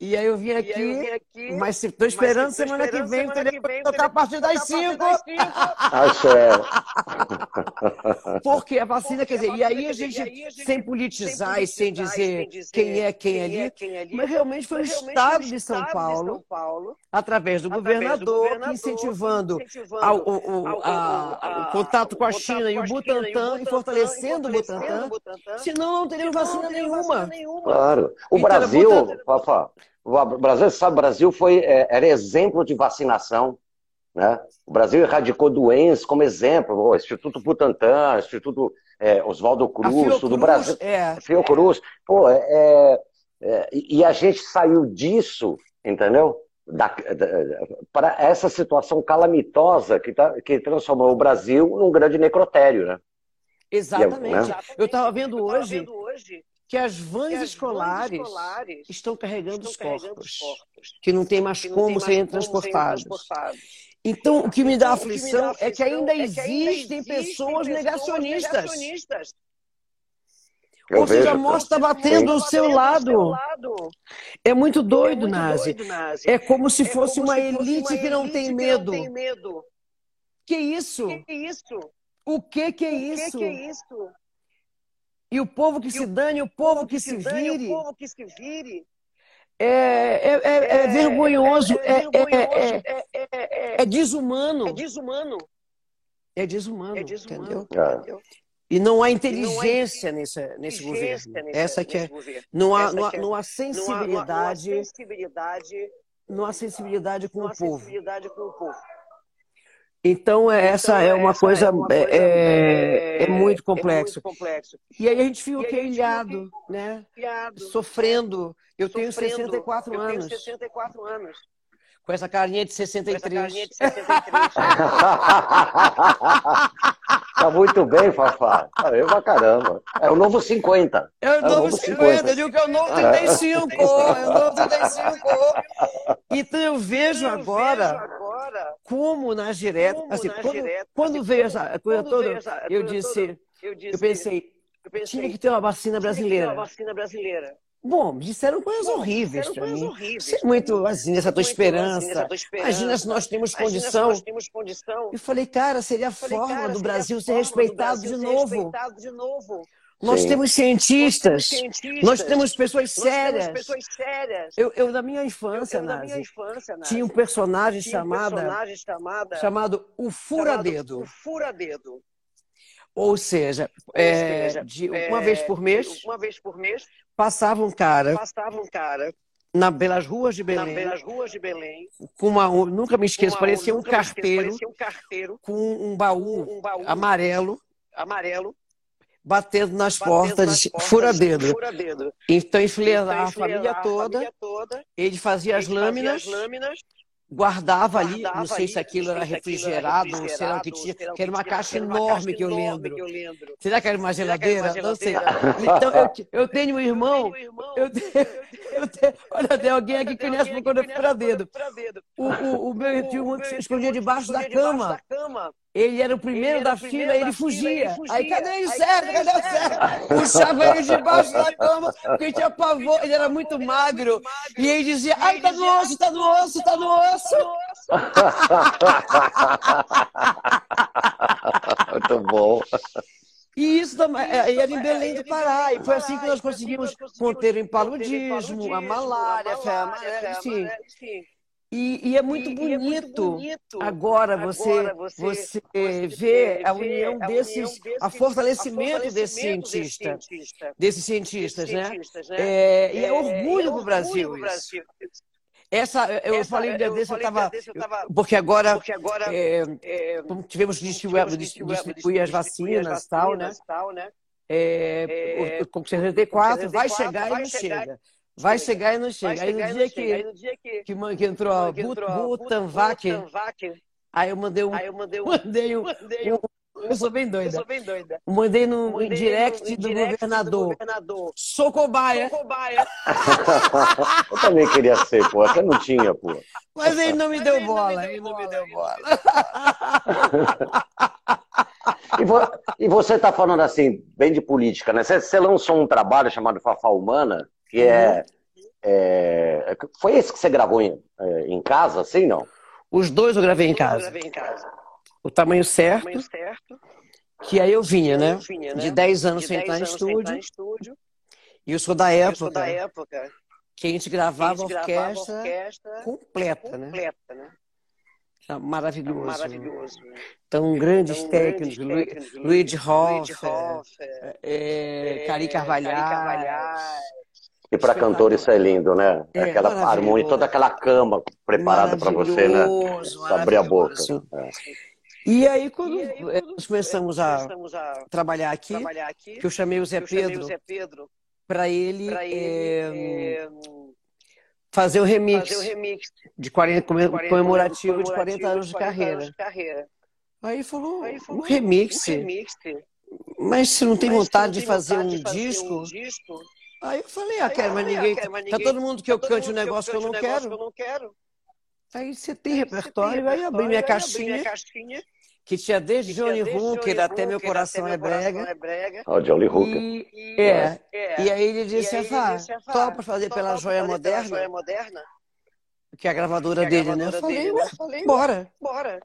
E aí eu vim aqui, eu vim aqui mas estou esperando mas, semana, esperando, que vem, semana que vem, tocar a partir das 5. Porque a vacina, quer dizer, e aí a gente, sem politizar e sem dizer quem é quem, é quem ali, mas realmente foi o Estado de São Paulo, através do governador, que incentivando o contato com a China e o Butantan, e fortalecendo o Butantan, senão não teríamos vacina nenhuma. Claro. O então, Brasil, Fafá, o Brasil, sabe, o Brasil foi, é, era exemplo de vacinação. Né? O Brasil erradicou doenças como exemplo, o Instituto Butantan, Instituto é, Oswaldo Cruz, do Brasil. É, Fiocruz. Pô, é, é, é e a gente saiu disso, entendeu? Para essa situação calamitosa que, tá, que transformou o Brasil num grande necrotério, né? Exatamente. Né? Eu estava vendo hoje que as vans, que as escolares, vans escolares, estão carregando, estão os, carregando corpos, os, corpos, que não tem mais não como, tem mais serem, transportados. Então, o que me dá então, aflição, aflição é que ainda é existem, existem pessoas, negacionistas. negacionistas. Eu Ou seja, a morte está batendo ao seu lado. É muito doido, é muito Nazi. Doido, Nazi. É como se é fosse como uma, se elite uma que não tem medo. Que, não tem medo. que isso? Que isso? O que que é isso? O que, que é isso? E o povo que e se dane, o povo, que, que, se vire. O povo que se vire. É, é, é, é vergonhoso, é, desumano. É desumano. É desumano, entendeu? E não há inteligência nesse, nesse governo. Essa que é. Não há, não há, não há sensibilidade. Não há sensibilidade com o povo. Então, essa então, é uma coisa, é, uma coisa é, é, é, muito complexo. muito complexo. E aí a gente fica ilhado, né? Ilhado, Sofrendo. Eu tenho 64 eu. Tenho 64 anos. Com essa carinha de 63. Com essa carinha de 63. tá muito bem, Fafá. Eu pra caramba. É o novo 50. É o novo, é o novo 50. 50. Eu digo que é o novo 35. é o novo 35. Então eu vejo agora como nas diretas, como assim, nas quando, diretas, quando assim, veio essa coisa toda, essa, eu, disse, eu, disse, eu pensei, eu pensei, tinha que ter uma vacina brasileira. Uma vacina brasileira. Bom, disseram coisas Bom, horríveis para mim. Horríveis é muito, assim, essa tua esperança. Imagina se nós temos condição. Nós temos condição. Eu falei, cara, seria a forma cara, do Brasil ser respeitado, Brasil de, novo. respeitado de novo. Nós temos, cientistas, nós temos cientistas, nós temos pessoas sérias. Temos pessoas sérias. Eu, eu, na minha infância, eu, eu, Nazi, minha infância Nazi, tinha um personagem, tinha chamada, personagem chamada, chamado O Furadedo. O Furadedo. Ou seja, Ou é, seja de uma é, vez por mês, uma vez por mês, passava um cara, passava um cara na, pelas ruas de Belém. pelas ruas de Belém. Com uma, nunca me esqueço, uma- parecia um nunca me esqueço, carteiro parecia um carteiro com um baú um baú amarelo amarelo batendo nas batendo portas, nas portas, fura-dedo. fura-dedo. Então enfileirava Então, a família enfileirar a toda, família toda, ele fazia as ele fazia lâminas, as lâminas guardava ali, guardava não sei ali, se aquilo era refrigerado, ou sei lá o que tinha, que era uma tinha, caixa enorme que eu lembro. Será que era uma geladeira? Não sei. Então, eu, eu tenho um irmão, eu tenho, eu tenho, olha, tem alguém aqui que conhece conhece fura-dedo. fura-dedo. O, o, o meu O um que se escondia debaixo da cama. Ele era o primeiro era da fila e ele ele fugia. Aí, cadê o Sérgio? cadê o Sérgio? Puxava ele debaixo da cama, porque tinha pavor, ele era muito magro. E ele dizia, ai, tá no osso, tá no osso, tá no osso. Muito bom. E isso também, é, era em Belém do Pará. E foi assim que nós conseguimos conter o paludismo, a malária, a febre enfim. E, e é muito E- e é muito bonito agora você, agora você, você- vê vê a união a desses, união a desses- fortalecimento desse fortalecimento cientista, cientista, desses cientistas, né? cientistas, né? É, e é É, orgulho é pro Brasil pro isso. Brasil. Essa, eu Essa- falei um dia eu desse, eu falei um tava, dia desse, eu tava- porque agora Porque agora é, tivemos que distribuir, distribuir, distribuir as vacinas e tal, né? vacinas, tal, né? É, É, o- com 64 vai 64 chegar e não chega. Vai chega. chegar e não chega. Aí no e dia. Aí que, no dia que, que, que entrou a Butanvac, aí eu mandei um, aí eu mandei um, mandei um, mandei um, eu sou bem eu doida. sou bem doida. Mandei no Mandei direct no- do direct governador. do governador. Sou cobaia, Sou cobaia. Eu também queria ser, pô. Você não tinha, pô. mas ele não me Mas deu ele bola. Ele não me deu bola. E, vo- e você está falando assim, bem de política, né? Você, você lançou um trabalho chamado Fafá Humana, que é, é- Foi esse que você gravou em, é, em casa, assim, não? Os dois eu gravei em casa. gravei em casa. O tamanho certo, Tamanho certo. que aí eu vinha, né? Eu vinha, né? De 10 anos De sem 10 estar anos sem estar estúdio. em estúdio. E eu sou da sou da época época que a gente que a gravava gente gravava orquestra orquestra completa, né? completa, né? Era Maravilhoso. Maravilhoso. Então, grandes Então, técnicos, grandes técnicos, Luigi Luigi Hoffer, Hoffer, é, Cari é. Cari Carvalhais. E para cantor isso é lindo, né? É, aquela harmonia, toda aquela cama preparada para você, né? Maravilhoso, Abrir a boca. É. E aí, quando E aí, quando, nós começamos a começamos a trabalhar aqui, trabalhar aqui, que eu chamei o Zé Pedro para ele, para eh, ele eh, fazer o remix fazer o remix de 40, come- 40 comemorativo de 40 anos de 40 carreira. anos de carreira. Aí falou, Aí um falou, remix, um remix. mas se não tem Mas vontade de tem fazer vontade um de fazer disco, um disco? Aí eu falei, ah, quero, mas ah, ninguém, quero, mas tá todo mundo que eu cante um negócio que eu não quero. que eu não quero. Aí você tem Aí você repertório, tem aí eu abri minha caixinha, que tinha desde que Johnny Hooker até Meu Coração é Coração Brega. é Brega. Ó, Johnny Hooker. E, E, é, é, e aí ele disse, ele Fá, disse, "Fá, topa fazer topa pela Joia fazer pela Moderna, Joia Moderna? que é a gravadora é dele, né? Eu falei, né? ué, Eu falei, bora. Bora.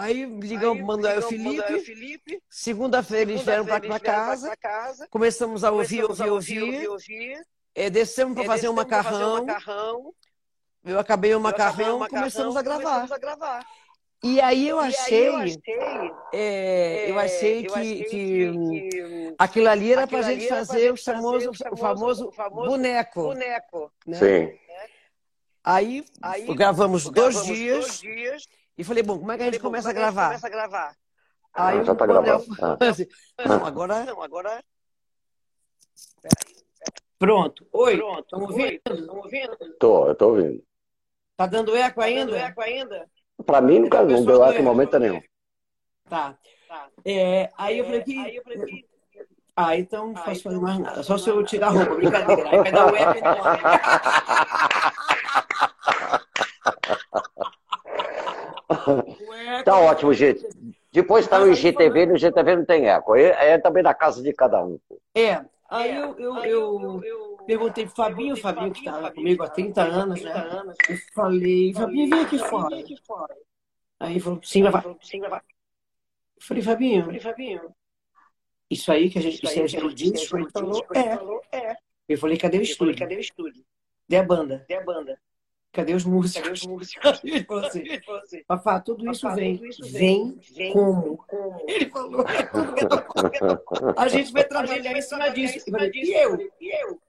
Aí ligamos Aí pro Manuel ligamos pro Manuel Felipe, Felipe. segunda-feira eles vieram para casa, pra casa. começamos a ouvir, Começamos ouvir, a ouvir, ouvir. é, descemos para É, fazer um descemos pra fazer um macarrão, eu acabei o macarrão, o macarrão, começamos a gravar. Começamos a gravar. E aí eu aí achei, eu achei, é, eu é, achei eu que, achei que, que aquilo ali era para a gente fazer o gente fazer famoso, o o famoso- famoso o boneco. boneco. né? Sim. Aí, Aí gravamos dois gravamos dias dois dias. E falei, bom, como é que a gente Falei, bom, começa a é gravar? Começa a gravar. Aí Ah, já tá gravando. Ah. falou assim, não, agora Não, agora. pronto. Oi, Pronto. estão Oi, ouvindo? Estão ouvindo? Tô, eu tô ouvindo. Tá dando eco Tá ainda? dando eco ainda? Pra mim nunca não deu eco em momento nenhum. Tá. Tá. É, aí eu falei que. Aí eu falei que. Ah, então não Ah, posso fazer então mais nada. Só se eu tirar a roupa, brincadeira. Aí vai dar o eco e Tá ótimo, gente. Depois tá no IGTV, no IGTV não tem eco. Aí é também na casa de cada um. É, aí É, eu, eu, aí eu eu perguntei pro Fabinho, o Fabinho que estava Fabinho, comigo há Fabinho 30 que tava anos, 30 né? anos, Eu falei, Fabinho, vem aqui fora. Aí ele falou, sim, vai. Eu falei, Fabinho, Falei, Fabinho. isso aí que a gente Isso aí isso que é a o gente disco? Ele falou, é. é. Eu falei, cadê o estúdio? cadê o estúdio? Cadê a banda? Cadê a banda? Cadê os músicos? Cadê os músicos? Ele falou assim, Ele falou assim, Fafá, tudo isso "Papá, vem. tudo isso Vem Vem como? como? Ele falou, é tudo que eu tô A gente vai trabalhar em cima disso. E eu? E eu?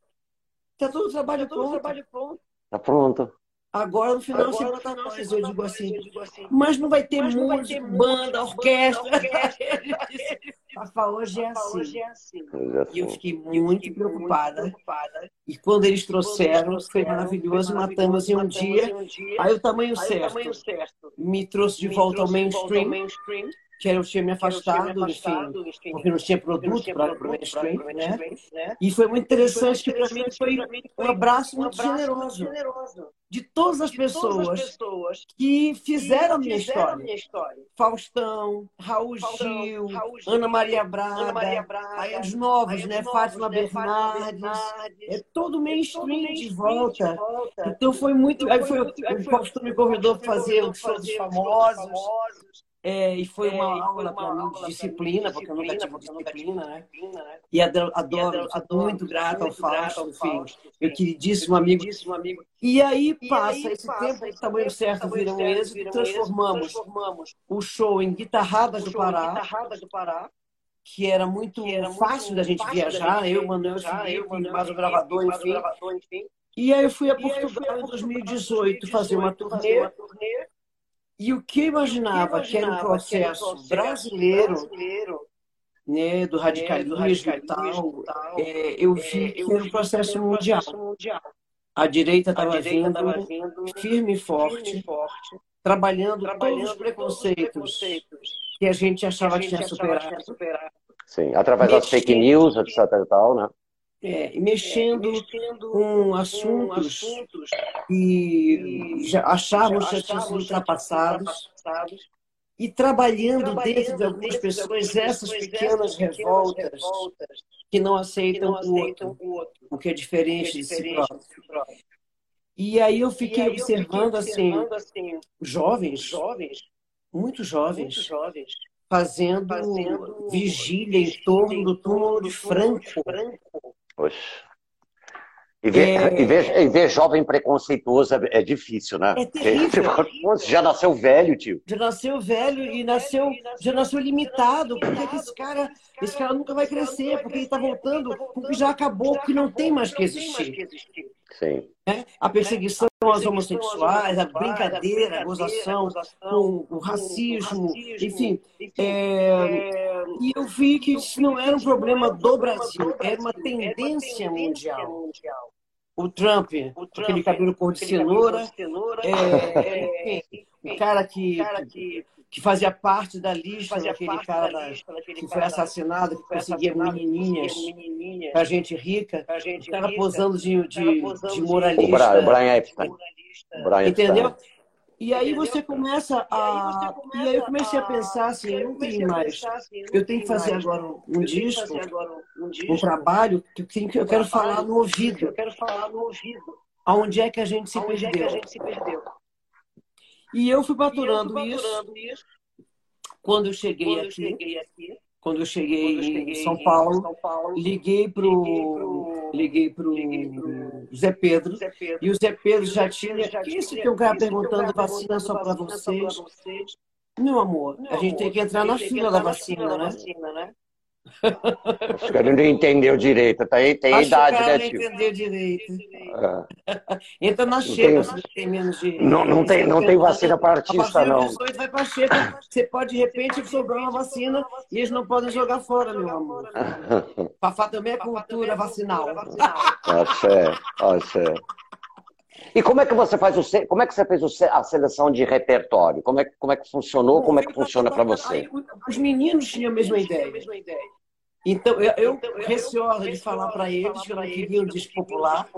Tá todo o trabalho Todo o pronto. trabalho pronto. Tá pronto. Agora no final você bota nós. Eu digo assim, mas não vai ter música, banda, orquestra. Rafa, hoje é assim. E eu fiquei muito preocupada. E quando eles trouxeram, foi maravilhoso. Matamos em um dia. Aí o tamanho certo me trouxe de volta ao mainstream, que eu tinha me afastado, enfim, porque não tinha produto para o mainstream, né? E foi muito interessante que para mim foi um abraço muito generoso de todas as pessoas que fizeram a minha história. Faustão, Raul Gil, Ana Maria Braga, aí os novos, né? Fátima Bernardes, é todo mainstream de volta. Então foi muito. Aí foi, o Faustão me convidou para fazer o show dos famosos. É, e foi uma aula para mim de disciplina, porque eu nunca tive disciplina, né? E adoro, adoro sou muito grata ao Fausto, enfim, meu queridíssimo amigo. E aí passa esse tempo, o tamanho certo vira um êxito, transformamos o show em Guitarradas do Pará, que era muito fácil da gente viajar, eu, Manuel Felipe, mais o gravador, enfim. E aí eu fui a Portugal em 2018 fazer uma turnê. E o que eu imaginava que era um processo brasileiro, né, do radicalismo e tal, é, eu vi que era um processo mundial. A direita estava vindo firme e forte, trabalhando todos os preconceitos que a gente achava que tinha superado. Sim, através das fake news, etc e tal, né? É, mexendo, é, mexendo com assuntos que já achávamos que já tinham sido ultrapassados e trabalhando, trabalhando dentro de algumas pessoas essas pequenas revoltas, revoltas que não aceitam, que não o, outro, o, outro, o que é diferente, que é diferente de si próprio. E aí eu fiquei, aí observando, eu fiquei observando, assim, jovens, jovens, muito jovens, muito jovens fazendo, fazendo vigília em torno do túmulo de Franco. Franco Poxa. E ver, é... e, ver, e ver jovem preconceituoso é, é difícil, né? É terrível. já nasceu velho, tio. Já nasceu velho e nasceu, já nasceu limitado. Porque que esse cara, esse cara nunca vai crescer, porque ele está voltando, porque já acabou, porque não tem mais que existir. Sim. É? A perseguição aos homossexuais, a brincadeira, a gozação com o racismo, enfim. É... E eu vi que isso não era um problema do Brasil, era uma tendência mundial. O Trump, aquele cabelo cor de cenoura, é, enfim, o cara que que fazia parte da lista daquele cara da, que foi assassinado, que conseguia menininhas para gente rica, estava posando de, de, de moralista. O Brian Epstein. Entendeu? E aí você começa a. E aí eu comecei a pensar assim, eu não tenho mais. Eu tenho que fazer agora um disco, um trabalho que eu quero falar no ouvido. Eu quero falar no ouvido. Aonde é que a gente se perdeu? E eu fui maturando, isso, isso. Quando eu cheguei, quando aqui, cheguei aqui, quando eu cheguei, quando eu cheguei em, São Paulo, São Paulo liguei para o liguei pro, Zé, Pedro, Zé Pedro, e o Zé Pedro já tinha. Já que isso que eu cara perguntando vacina só para vocês. vocês. Meu amor, Meu a gente amor, tem que entrar na fila da vacina, né? né? Acho que ele não entendeu direito. Tá aí, tem Acho idade, que né, tio? Não entendeu direito. É. Entra na xepa se tem menos de. Não, não, tem, não tem vacina para artista, não. 18 vai para xepa. Você pode, de repente, sobrar uma vacina e eles não podem jogar fora, meu amor. Fafá também é cultura vacinal. Axé, axé. E como é que você faz o como é que você fez a seleção de repertório? Como é, como é que funcionou? Como é que funciona para você? Os meninos tinham a mesma ideia. Então, eu, eu receosa de falar para eles que eu não queria um disco popular,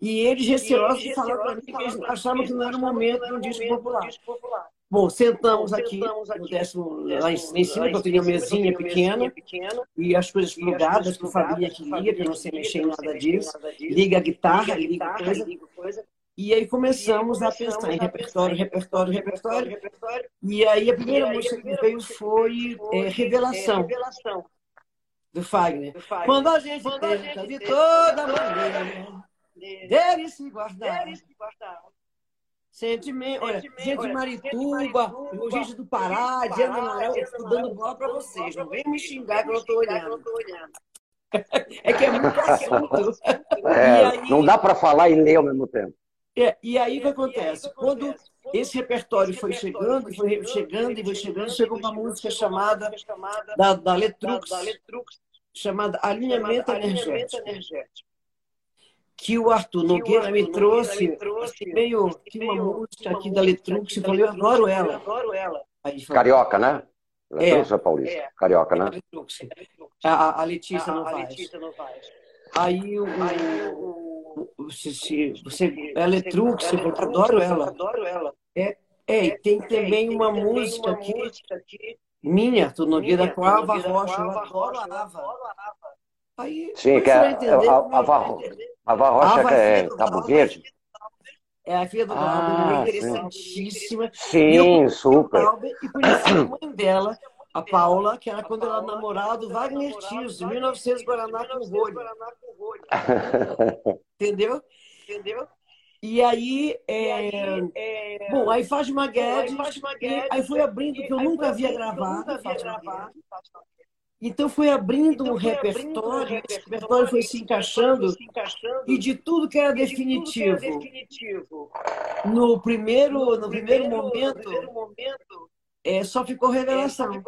e eles receosos de falar para mim que eles achavam que não era o momento de um disco popular. Bom, sentamos aqui, no décimo, lá em, cima, que eu tenho uma mesinha pequena, e as coisas plugadas, que o Fabinha que liga, que eu não sei mexer em nada disso, liga a guitarra, liga coisa. E aí começamos a pensar em repertório, repertório, repertório. E aí a primeira música que veio foi é, Revelação do Fagner. Do Fagner. Quando a gente Quando tenta de toda maneira deve se guardar. Sentimento, olha, gente de Marituba, gente do Pará, de Amaral, eu estou dando bola para vocês. Não vem me xingar que eu estou olhando. É que é muito assunto. É, aí... Não dá para falar e ler ao mesmo tempo. É, e aí o que acontece? Quando esse repertório foi chegando, foi chegando e foi chegando, chegou uma música chamada da, da Letrux, chamada Alinhamento Energético, que o Arthur Nogueira me trouxe, meio que uma música aqui da Letrux, eu falei, eu adoro ela. Carioca, né? É. Letrux ou Paulista? Carioca, né? Letrux. A, a Letícia não faz. Aí o, se, se, você, ela é Letrux, eu adoro ela. É, é, e tem também uma música aqui, minha, Arthur Nogueira, com a Ava Rocha, eu adoro a Ava. Aí, Sim, que é entender, a, vai a, Ava- entender. a Ava Rocha Ava que é Cabo. Verde? É a filha do Ah, Glauber, interessantíssima. Sim, super. Glauber e conheci a mãe dela, a Paula, que era quando ela namorava do Wagner Tiso, em 1900 Guaraná com rolho. Entendeu? E aí, é... bom, aí Fátima Guedes, e aí foi abrindo, que eu nunca havia gravado, Fátima Guedes. Então foi abrindo um repertório, esse repertório foi se encaixando, e de tudo que era definitivo. No primeiro, no primeiro momento, é, só ficou revelação.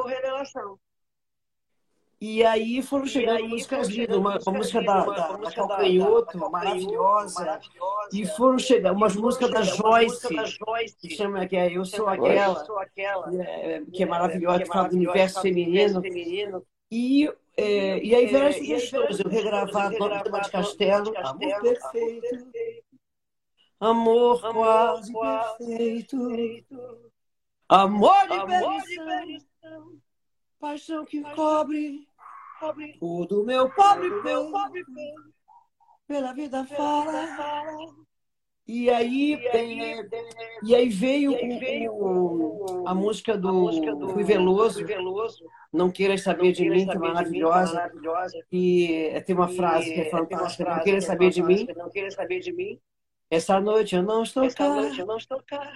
E aí foram chegando músicas lindas, uma, uma música da, da, da Calcanhoto, maravilhosa, e foram chegando umas músicas da Joyce, que chama que é Eu Sou Aquela, que é, que é maravilhosa, que fala do universo feminino. E, é, e aí vieram as sugestões, eu regravar Dona de Castelo, Amor Perfeito, Amor Quase Perfeito, Amor de perdição, paixão que cobre o do meu pobre peito, pela vida fala. E aí, é, e aí veio o- o- a música do Rui Veloso, Não Queiras Saber de Mim, que é maravilhosa. E tem uma frase que é fantástica, Não Queiras Saber de Mim, essa noite eu não estou cá.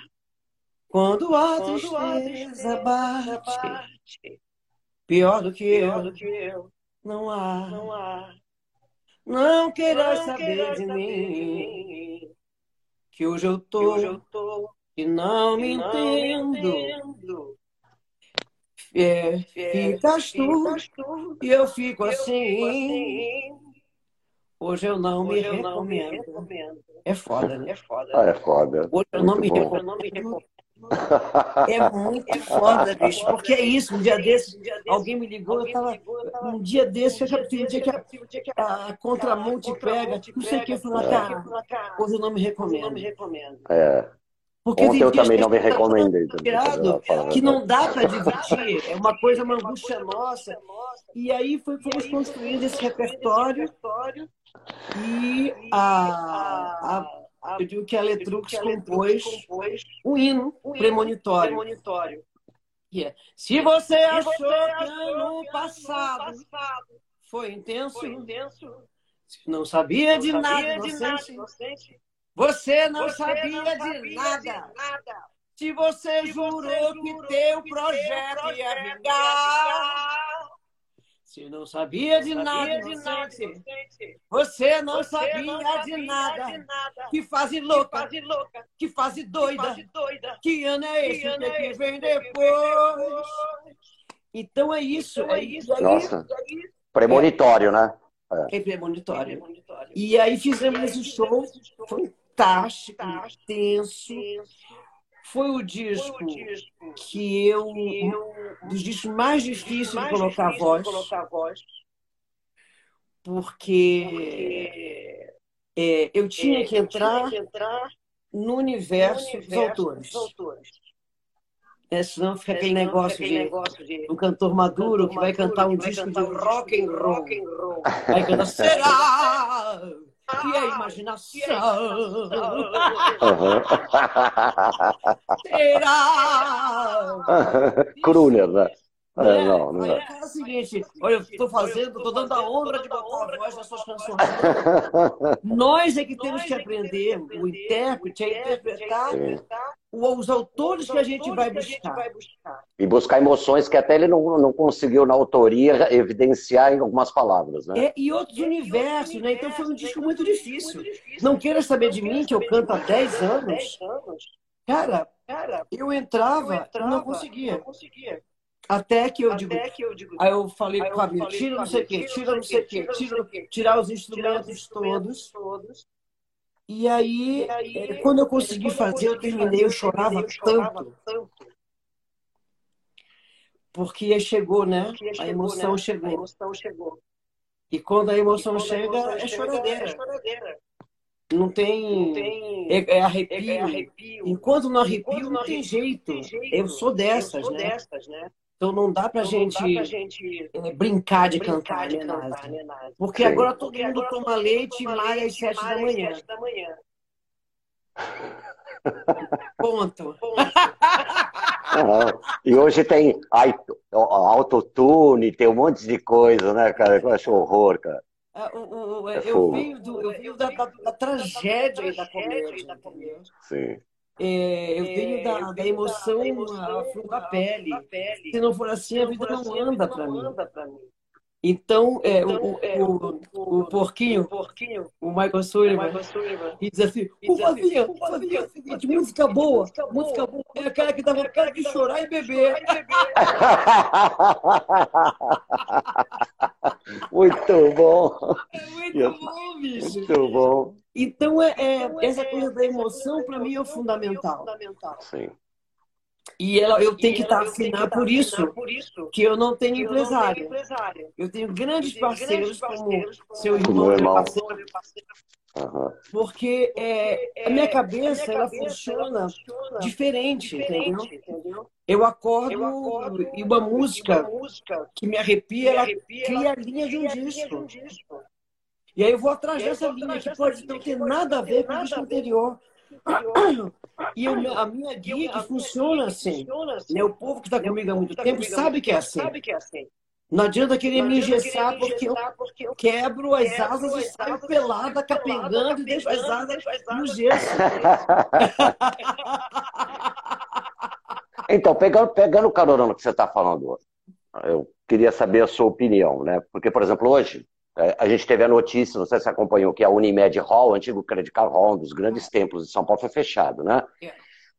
Quando a tristeza bate, pior do que eu, não há. Não queiras saber de mim, que hoje eu tô e não me entendo. É, ficas tu e eu fico assim. Hoje eu não me recomendo. É foda, né? Ah, é foda. Hoje eu não me bom. recomendo. É muito foda, bicho. Porque é isso, um dia desses, alguém me ligou, eu tava. Um dia desses, eu já tive um dia que a, a contramão te pega, não sei o que, eu falo, cara, hoje eu não me recomendo. É. Porque Ontem tem eu também não me a tá recomendei a que não dá para dividir. É uma coisa, uma angústia nossa. E aí foi, fomos construindo esse repertório e a, a, eu digo que a Letrux compôs um hino premonitório. Que é, Se você achou que ano passado foi intenso, não sabia de nada, inocente, você não sabia de nada. Se você jurou que teu projeto ia vingar, se não sabia de nada, inocente, você não sabia de nada. Que fase louca, que fase doida, que ano é esse que, que vem depois? Então é isso. É isso. E aí, Nossa. Premonitório, né? é premonitório. E aí fizemos esse show fantástico, intenso. Foi o disco que eu, dos discos mais difíceis de colocar voz, porque é, eu tinha que entrar no universo dos autores. É, senão fica aquele negócio de um cantor maduro que vai cantar um disco de rock and roll. Aí canta, será? E a imaginação? Será? Kruner, né? É, Né? não, não é. é o seguinte, olha, eu estou fazendo, estou dando a honra de botar a voz nas suas canções. Nós é que temos que aprender, o intérprete, a interpretar Os autores que a gente vai buscar. E buscar emoções que até ele não, não conseguiu na autoria evidenciar em algumas palavras, né? É, e outros universos, né? Então foi um disco muito difícil. Não queira saber de mim, que eu canto há 10 anos. Cara, eu entrava e não conseguia. Até que eu digo. Aí eu falei pro Fabinho, tira não sei o quê, tira não sei o quê, tira, tirar os instrumentos todos. E aí, eh, quando eu consegui fazer, eu terminei, eu chorava tanto. Porque chegou, né? A emoção chegou. E quando a emoção chega, é choradeira. Não tem. É, é arrepio. Enquanto não arrepio, não tem jeito. Eu sou dessas, né? Então não dá pra gente é, brincar de cantar, né, Nazi? Porque Sim. agora todo mundo toma leite e malha às sete da manhã. Ponto. Não. E hoje tem autotune, tem um monte de coisa, né, cara? Eu acho horror, cara. O- É Eu fogo. venho, do, eu venho da, da- da tragédia e da comédia? Sim. É, eu venho da, da emoção à flor da pele. Se não for assim, a vida não anda para mim. Então, é, o, o, o, o porquinho, o Michael Sullivan, e diz assim, o Flavinha, o Flavinha, é o seguinte, música boa, música boa, é aquela que dá vontade de chorar e beber. Muito bom, É muito bom, bicho. muito bom. Então, é, é, essa coisa da emoção, para mim, é fundamental. Sim. E ela, eu tenho que estar afinar por isso, que eu não tenho empresário. Eu tenho grandes parceiros como seu irmão, meu parceiro, porque é, a minha cabeça ela funciona diferente, entendeu? Eu acordo e uma música que me arrepia, ela cria a linha de um disco. E aí eu vou atrás dessa linha que pode não ter nada a ver com o disco anterior. E o meu- a minha guia que funciona assim. Né? O povo que está comigo há muito tempo sabe que é assim. Não adianta querer me engessar porque eu quebro as asas e saio pelada, capengando e deixo as asas no gesso. Então, pegando, pegando o carona que você está falando, eu queria saber a sua opinião, né? Porque, por exemplo, hoje, a gente teve a notícia, não sei se você acompanhou, que a Unimed Hall, o antigo Credit Card Hall, um dos grandes templos de São Paulo, foi fechado, né? É.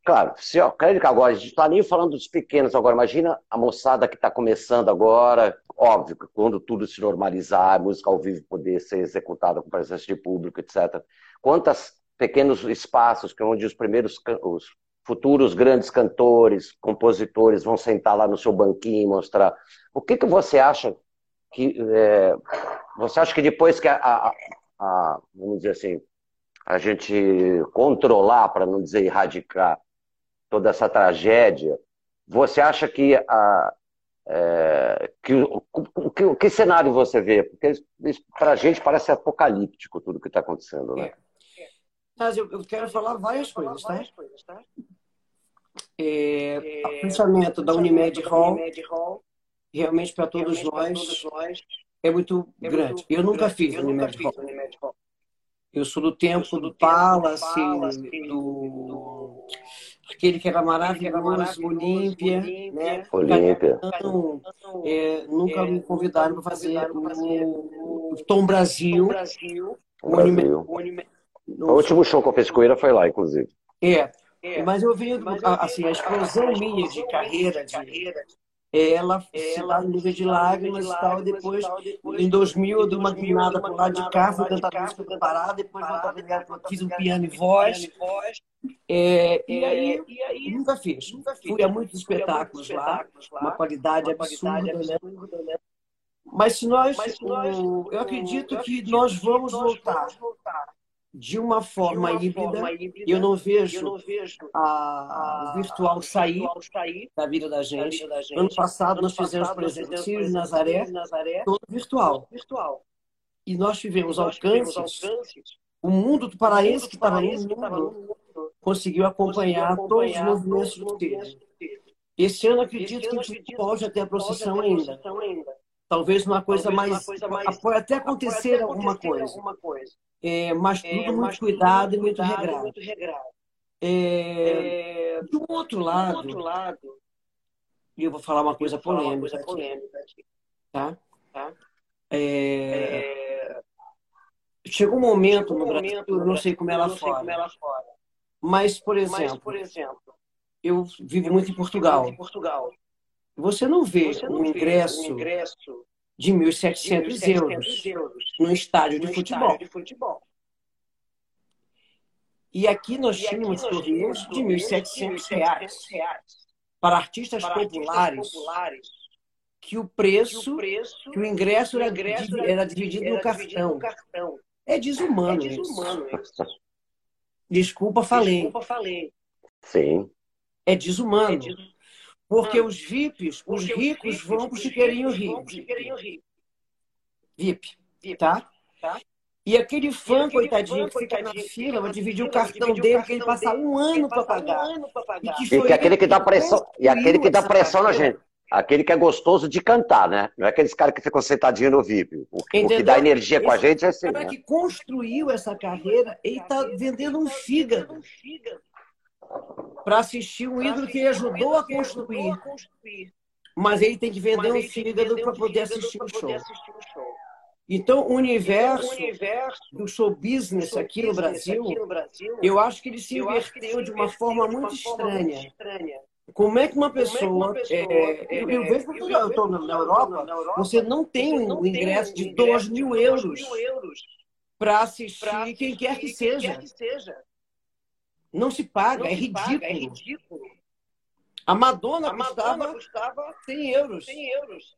Claro, se o Credit Card agora, a gente está nem falando dos pequenos agora, imagina a moçada que está começando agora, óbvio que quando tudo se normalizar, a música ao vivo poder ser executada com presença de público, etc. Quantos pequenos espaços que é onde os primeiros, os futuros grandes cantores, compositores vão sentar lá no seu banquinho e mostrar. O que, que você acha que é, você acha que depois que a, a- a- vamos dizer assim a gente controlar, para não dizer erradicar toda essa tragédia, você acha que a é, que, que, que cenário você vê? Porque para a gente parece apocalíptico tudo que está acontecendo, né? Mas eu, eu quero falar várias coisas, tá? É, o pensamento da Unimed Hall, realmente para todos nós, é muito grande. Eu nunca fiz Unimed Hall. Eu sou do tempo do Palace, do aquele que era maravilhoso, Olímpia, né? Olímpia. Então, é, nunca me convidaram para fazer o, o Tom Brasil. O Brasil. O último show que eu fiz com ele foi lá, inclusive. É, mas eu venho, assim, a explosão minha de carreira, de, ela se no nível de lágrimas e tal, e depois, em 2000, eu dei uma guinada pro lado de cá, fui cantar música preparada, depois voltar pra fiz um piano e voz, é, e aí, nunca fiz. Fui a muitos espetáculos lá, uma qualidade absurda, né? Mas se nós, eu acredito que nós vamos voltar de uma forma híbrida, e eu não vejo a, o virtual sair da vida da gente. Ano passado nós fizemos, por exemplo, Círio de Nazaré, todo virtual. E nós tivemos alcances. O mundo do paraense que estava no mundo conseguiu acompanhar todos os movimentos do teve. Esse ano acredito que a gente pode ter a procissão ainda. Talvez uma coisa mais. Pode até acontecer alguma coisa. É, mas tudo muito cuidado e muito regrado. É, de um outro lado, outro lado, e eu vou falar uma coisa falar uma polêmica coisa polêmica aqui, tá? tá? É, É, chegou um momento chegou no um Brasil, momento eu não sei como é não sei fora, como é fora. mas, por Mas, exemplo, por exemplo, eu vivo muito em Portugal. em Portugal. Você não vê Você não um vê ingresso um ingresso de de 1.700 1.700 euros euros num estádio de no futebol. estádio de futebol. E aqui nós E tínhamos torneios de torneios 1.700 de reais 1.700 reais para artistas para artistas populares, que o que preço, o preço, que o ingresso era, ingresso divi- era, era dividido no era dividido no cartão. É É desumano isso. desumano isso. Desculpa, falei. Desculpa, falei. Sim. É É desumano. Desumano. Porque os VIPs, os Porque os ricos vão para o os Chiqueirinho Rio. VIP, VIP, tá? tá? E aquele E fã, aquele coitadinho, fã, que fica na fila, vai dividir o cartão o dele, que ele passa dele, um ano para passa um pagar. ano para E pagar. que E que aquele ele que dá pressão, e aquele que dá pressão na carreira. gente. Aquele que é gostoso de cantar, né? Não é aqueles caras que ficam sentadinhos no VIP. O, que- o que dá energia com a gente é assim, cara né? que construiu essa carreira, ele está vendendo um fígado Um fígado. Para assistir um ídolo que assistir ele ajudou a construir. Mas ele tem que vender um tem fígado para poder assistir o show. assistir o show. Então, o Então, universo universo do show business show aqui no business Brasil, aqui no Brasil, eu acho que ele se inverteu de uma forma de uma muito forma muito estranha. estranha. Como é que uma Como é que uma pessoa. pessoa, é, eu, é, vejo porque eu- estou vejo na na Europa, você não tem você não um tem ingresso um de ingresso 2 de mil 2 euros mil euros para assistir para quem quer que assistir quem seja. quer que seja. Não se paga, Não é se paga, é ridículo. ridículo. A Madonna A Madonna custava custava 100 euros, 100 euros,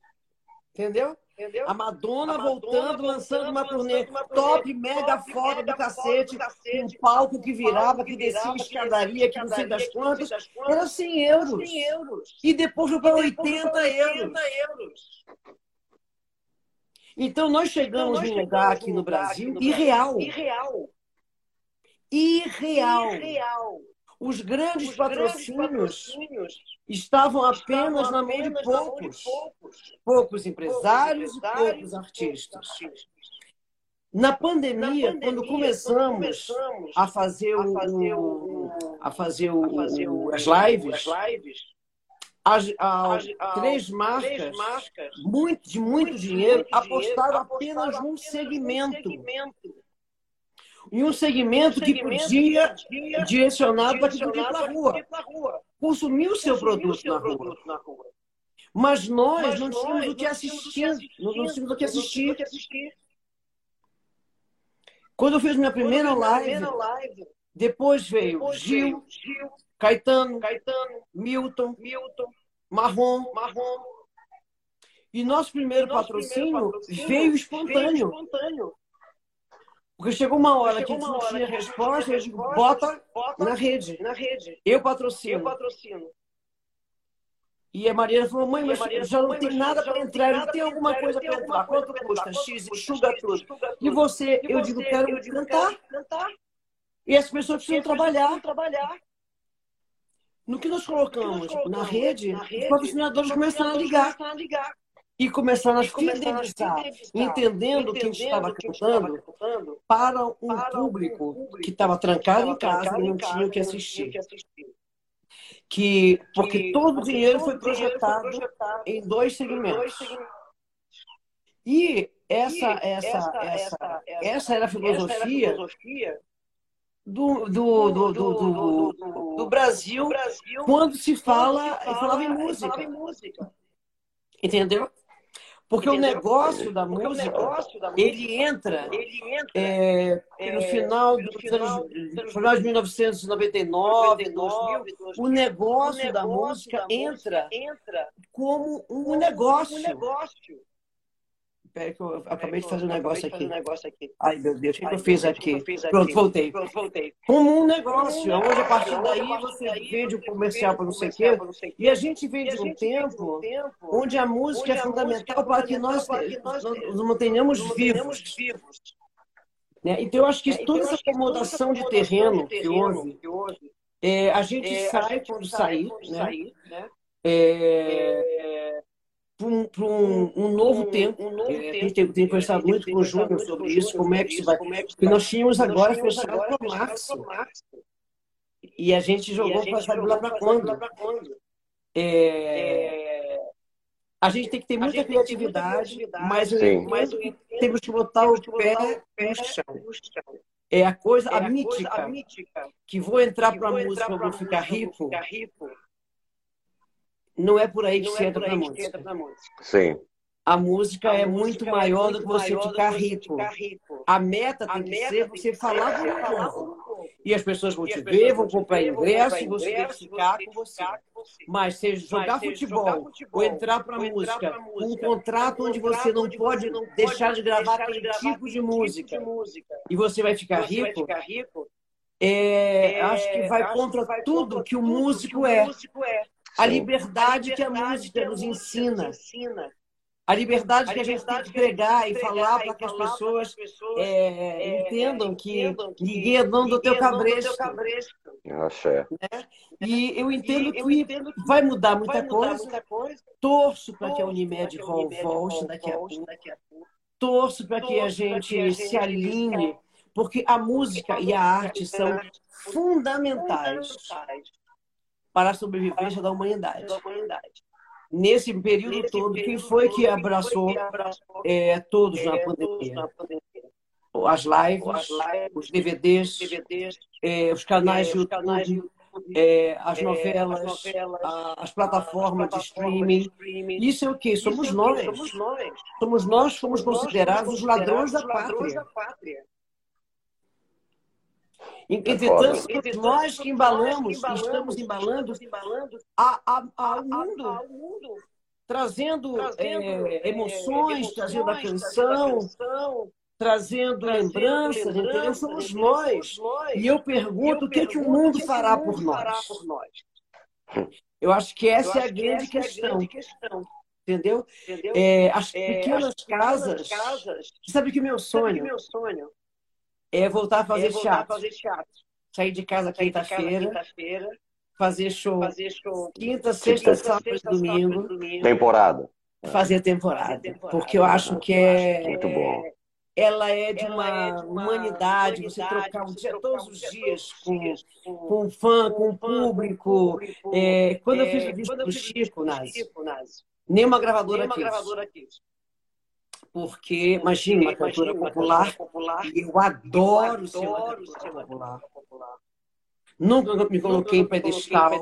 entendeu? entendeu? A Madonna, A Madonna voltando, lançando uma voltando, turnê lançando uma top, turnê mega top, foda mega do cacete, foda do cacete, um palco que virava, que que descia escadaria, que não sei das quantas, era 100 Era euros. 100 euros. E depois foi para depois 80 foi euros. 80 euros. Então nós Então, chegamos nós num lugar chegamos aqui no lugar Brasil aqui no Brasil irreal. irreal. Irreal. Irreal. Os grandes Os grandes patrocínios patrocínios estavam apenas na mão de apenas na mão de poucos. poucos. Poucos empresários e poucos artistas. artistas. Na Na pandemia, pandemia, quando começamos começamos a fazer, a o, fazer o- a fazer, a o- fazer o- as lives, as lives, as, a- as- a- três marcas, três marcas, muito, de muito muito dinheiro, muito apostaram dinheiro, apenas apostaram num apenas segmento. segmento. Em um segmento que segmento podia, que podia direcionado para que podia para rua, rua. consumir o seu Consumir produto seu na rua. produto na rua. Mas nós Mas não tínhamos o que assistir. Não, tínhamos o que assistir. Quando eu fiz minha primeira fiz live, minha primeira live, depois veio depois Gil, Gil, Caetano, Caetano, Milton, Milton, Marrom. Marrom. E nosso primeiro Nosso patrocínio primeiro patrocínio veio espontâneo. veio espontâneo. Porque chegou uma hora que Chegou gente uma não hora tinha que a gente resposta, tinha eu digo, resposta, bota bota na rede. na rede. Eu Eu patrocino. patrocino. E a Mariana falou, mãe, mas Mariana já não falou, tem "Mãe, nada para entrar, nada não tem alguma entrar, coisa para entrar. Quanto custa? X, enxuga tudo. enxuga E tudo. você, E eu você, digo, quero eu cantar. quero cantar. E as pessoas precisam trabalhar. trabalhar. No que nós O que nós colocamos na colocamos rede, na os rede, patrocinadores os patrocinadores começaram a ligar. E começaram a fidelizar, entendendo quem estava entendendo que estava cantando cantando para um para público público que estava trancado em casa trancado e em não casa tinha o que e não tinha assistir. o que assistir. Que, porque Que- todo o dinheiro foi o dinheiro foi projetado projetado em dois segmentos. E essa, E essa, essa, essa, essa, era a essa era a filosofia do, do, do, do, do, Brasil Brasil quando se fala, quando se fala- falava em falava música. em música. Entendeu? Porque o Entendeu? negócio da Porque o música, negócio da música, ele entra ele entra é, que no é, final, dos final anos, final de 1999, 2000, 99, o negócio o da negócio música da música entra entra como um negócio. Um negócio. Peraí que eu acabei de fazer um negócio aqui. um negócio aqui. Ai, meu Deus, o que Ai, eu fiz que aqui? eu fiz aqui? Pronto, voltei. Pronto, voltei. Como um negócio, onde a partir daí você vende o comercial vende para não sei o quê. E a gente vem E a de um tempo onde a música onde é a fundamental música é para que nós, fundamental para que nós nos mantenhamos vivos. Né? Então, eu acho que É, então, toda essa acomodação de terreno que houve, é, a gente é, sai quando né? sair, né? É, para um, um, um novo um, tempo. um novo É, a tempo. gente tem, tem conversado É, muito tem com o Júnior sobre isso, como é que isso vai. como é que Porque nós tínhamos Nós agora fechado para março. março. E a gente jogou para lá para quando. É... A gente tem que ter muita criatividade, mas, Sim. mas temos que botar o pé no chão. É a coisa, a mítica, que vou entrar para a música, eu vou ficar rico, não é por aí que se entra para a música. Sim. A música é muito maior do que você ficar rico. A meta tem que ser você falar com o povo. E as pessoas vão te ver, vão comprar ingresso e você tem que ficar com você. Mas se jogar futebol ou entrar para música com um contrato onde você não pode deixar de gravar aquele tipo de música e você vai ficar rico, é, acho que vai contra tudo que o músico é. A liberdade que a música nos ensina. A liberdade que a gente tem que pregar e falar para que as pessoas é, entendam que ninguém é dono do teu cabresto. Axé. E eu entendo que vai mudar muita coisa. Torço para que a Unimed Hall volte daqui a pouco. Torço para que a gente se alinhe, porque a música e a arte são fundamentais para a sobrevivência da humanidade. Nesse período todo, quem foi que abraçou é, todos na pandemia? As lives, os DVDs, é, os canais de YouTube, é, as novelas, a- as plataformas de streaming. Isso é o quê? Somos nós. Somos nós que fomos considerados os ladrões da pátria. Entretanto, nós que embalamos, que estamos embalando a, a, ao mundo, trazendo é, emoções, trazendo a canção, trazendo lembranças, entendeu? Somos nós. E eu pergunto o que, que o mundo fará por nós. Eu acho que essa é a grande questão, entendeu? É, as pequenas casas. Sabe que meu sonho é voltar a fazer teatro. Sair de casa quinta-feira, fazer show quinta, sexta, sábado e domingo, Temporada. fazer temporada. Porque eu acho que é. Muito bom. Ela é de uma humanidade, você trocar um dia, todos os dias com, com um fã, com um público. É, quando eu fiz o disco do Chico, Nazi, nenhuma gravadora quis. Porque, imagina, uma cantora popular, e eu adoro ser uma cantora popular. Nunca me coloquei em pedestal,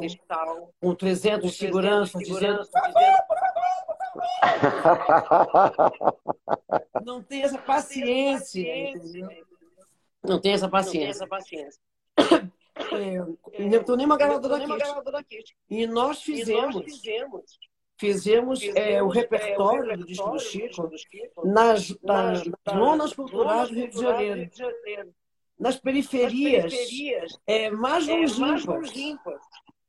com 300 seguranças, dizendo não tem essa paciência, entendeu? Não tem essa paciência. É, não estou nem uma gravadora aqui. E nós fizemos, fizemos é, o repertório do disco do Chico nas, nas, nas lonas culturais do Rio de Janeiro, nas periferias. É, mais longínquas,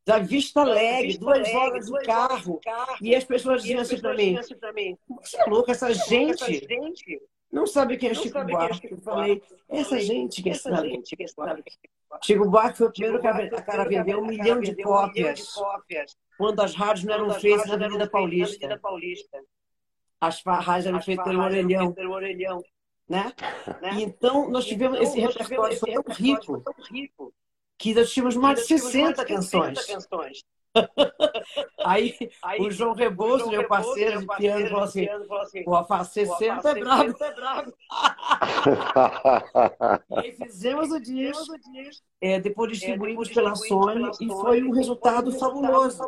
da Vista Alegre, duas horas de carro. E as pessoas diziam assim para mim: você é louco, essa gente não sabe quem é Chico Buarque. Eu falei: essa gente que é sabe. Chico Buarque foi o primeiro cara, cara a vender um milhão de cópias quando as rádios não eram feitas na Avenida Paulista. As rádios eram feitas pelo Orelhão. Né? Então, nós tivemos esse repertório foi tão rico que nós tínhamos mais de 60 canções. Aí, o João Rebouças, meu parceiro de piano, falou assim: pô, faz 60 é brabo. E aí fizemos o disco, é, depois distribuímos pela Sony e foi um resultado fabuloso.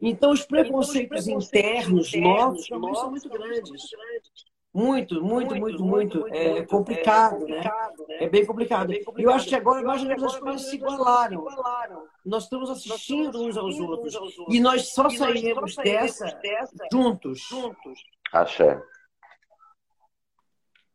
Então, os preconceitos internos novos também são muito grandes. Muito, muito, muito, muito. É complicado, né? É bem complicado. E eu acho que agora mais ou menos as coisas se igualaram. Nós estamos assistindo uns aos outros. E nós só sairemos dessa juntos. Axé.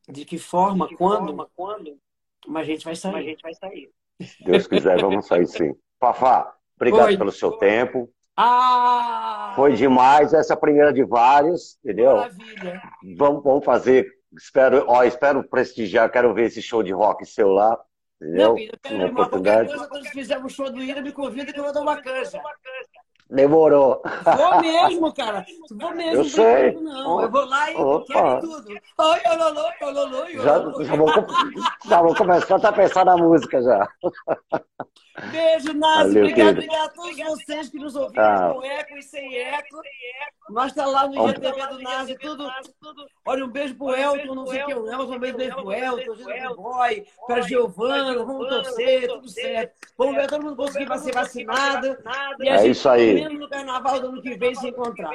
De que forma, quando? Mas a gente vai sair. Se Deus quiser, vamos sair sim. Fafá, obrigado Oi. pelo seu tempo. Ah! Foi demais essa primeira de vários, entendeu? Maravilha. Vamos, vamos fazer. Espero, ó, espero prestigiar, quero ver esse show de rock seu lá, entendeu? Não, filho, eu quero Uma oportunidade. coisa, quando fizermos o show do Ira, me convida que eu vou dar uma canja. Demorou. Vou mesmo, cara. Vou mesmo. Eu sei. Não, eu vou lá e Opa. quero tudo. Oi, ololô, ololô, Já, ololô. já, vou, já vou começar a pensar na música já. Beijo, Nazi. Valeu, obrigado, querido. obrigado a todos vocês que nos ouviram Ah. com eco e sem eco. Mas tá lá no IGTV do Nazi, tudo. Olha, um beijo pro Elton, não sei quem é o Elton, um beijo pro Elton, Gino Boy, pra Giovana, vamos torcer, tudo certo. Vamos ver todo mundo conseguir ser vacinado. É isso aí. No carnaval do ano que vem, se encontrar.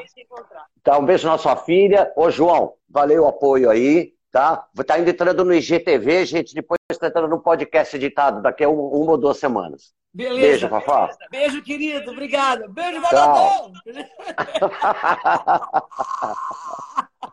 Tá, um beijo na sua filha. Ô, João, valeu o apoio aí, tá? Tá ainda entrando no IGTV, gente. Depois tá entrando no podcast editado daqui a um- uma ou duas semanas. Beleza. Beijo, Fafá. Beijo, querido. Obrigado. Beijo, Tchau. Valadão.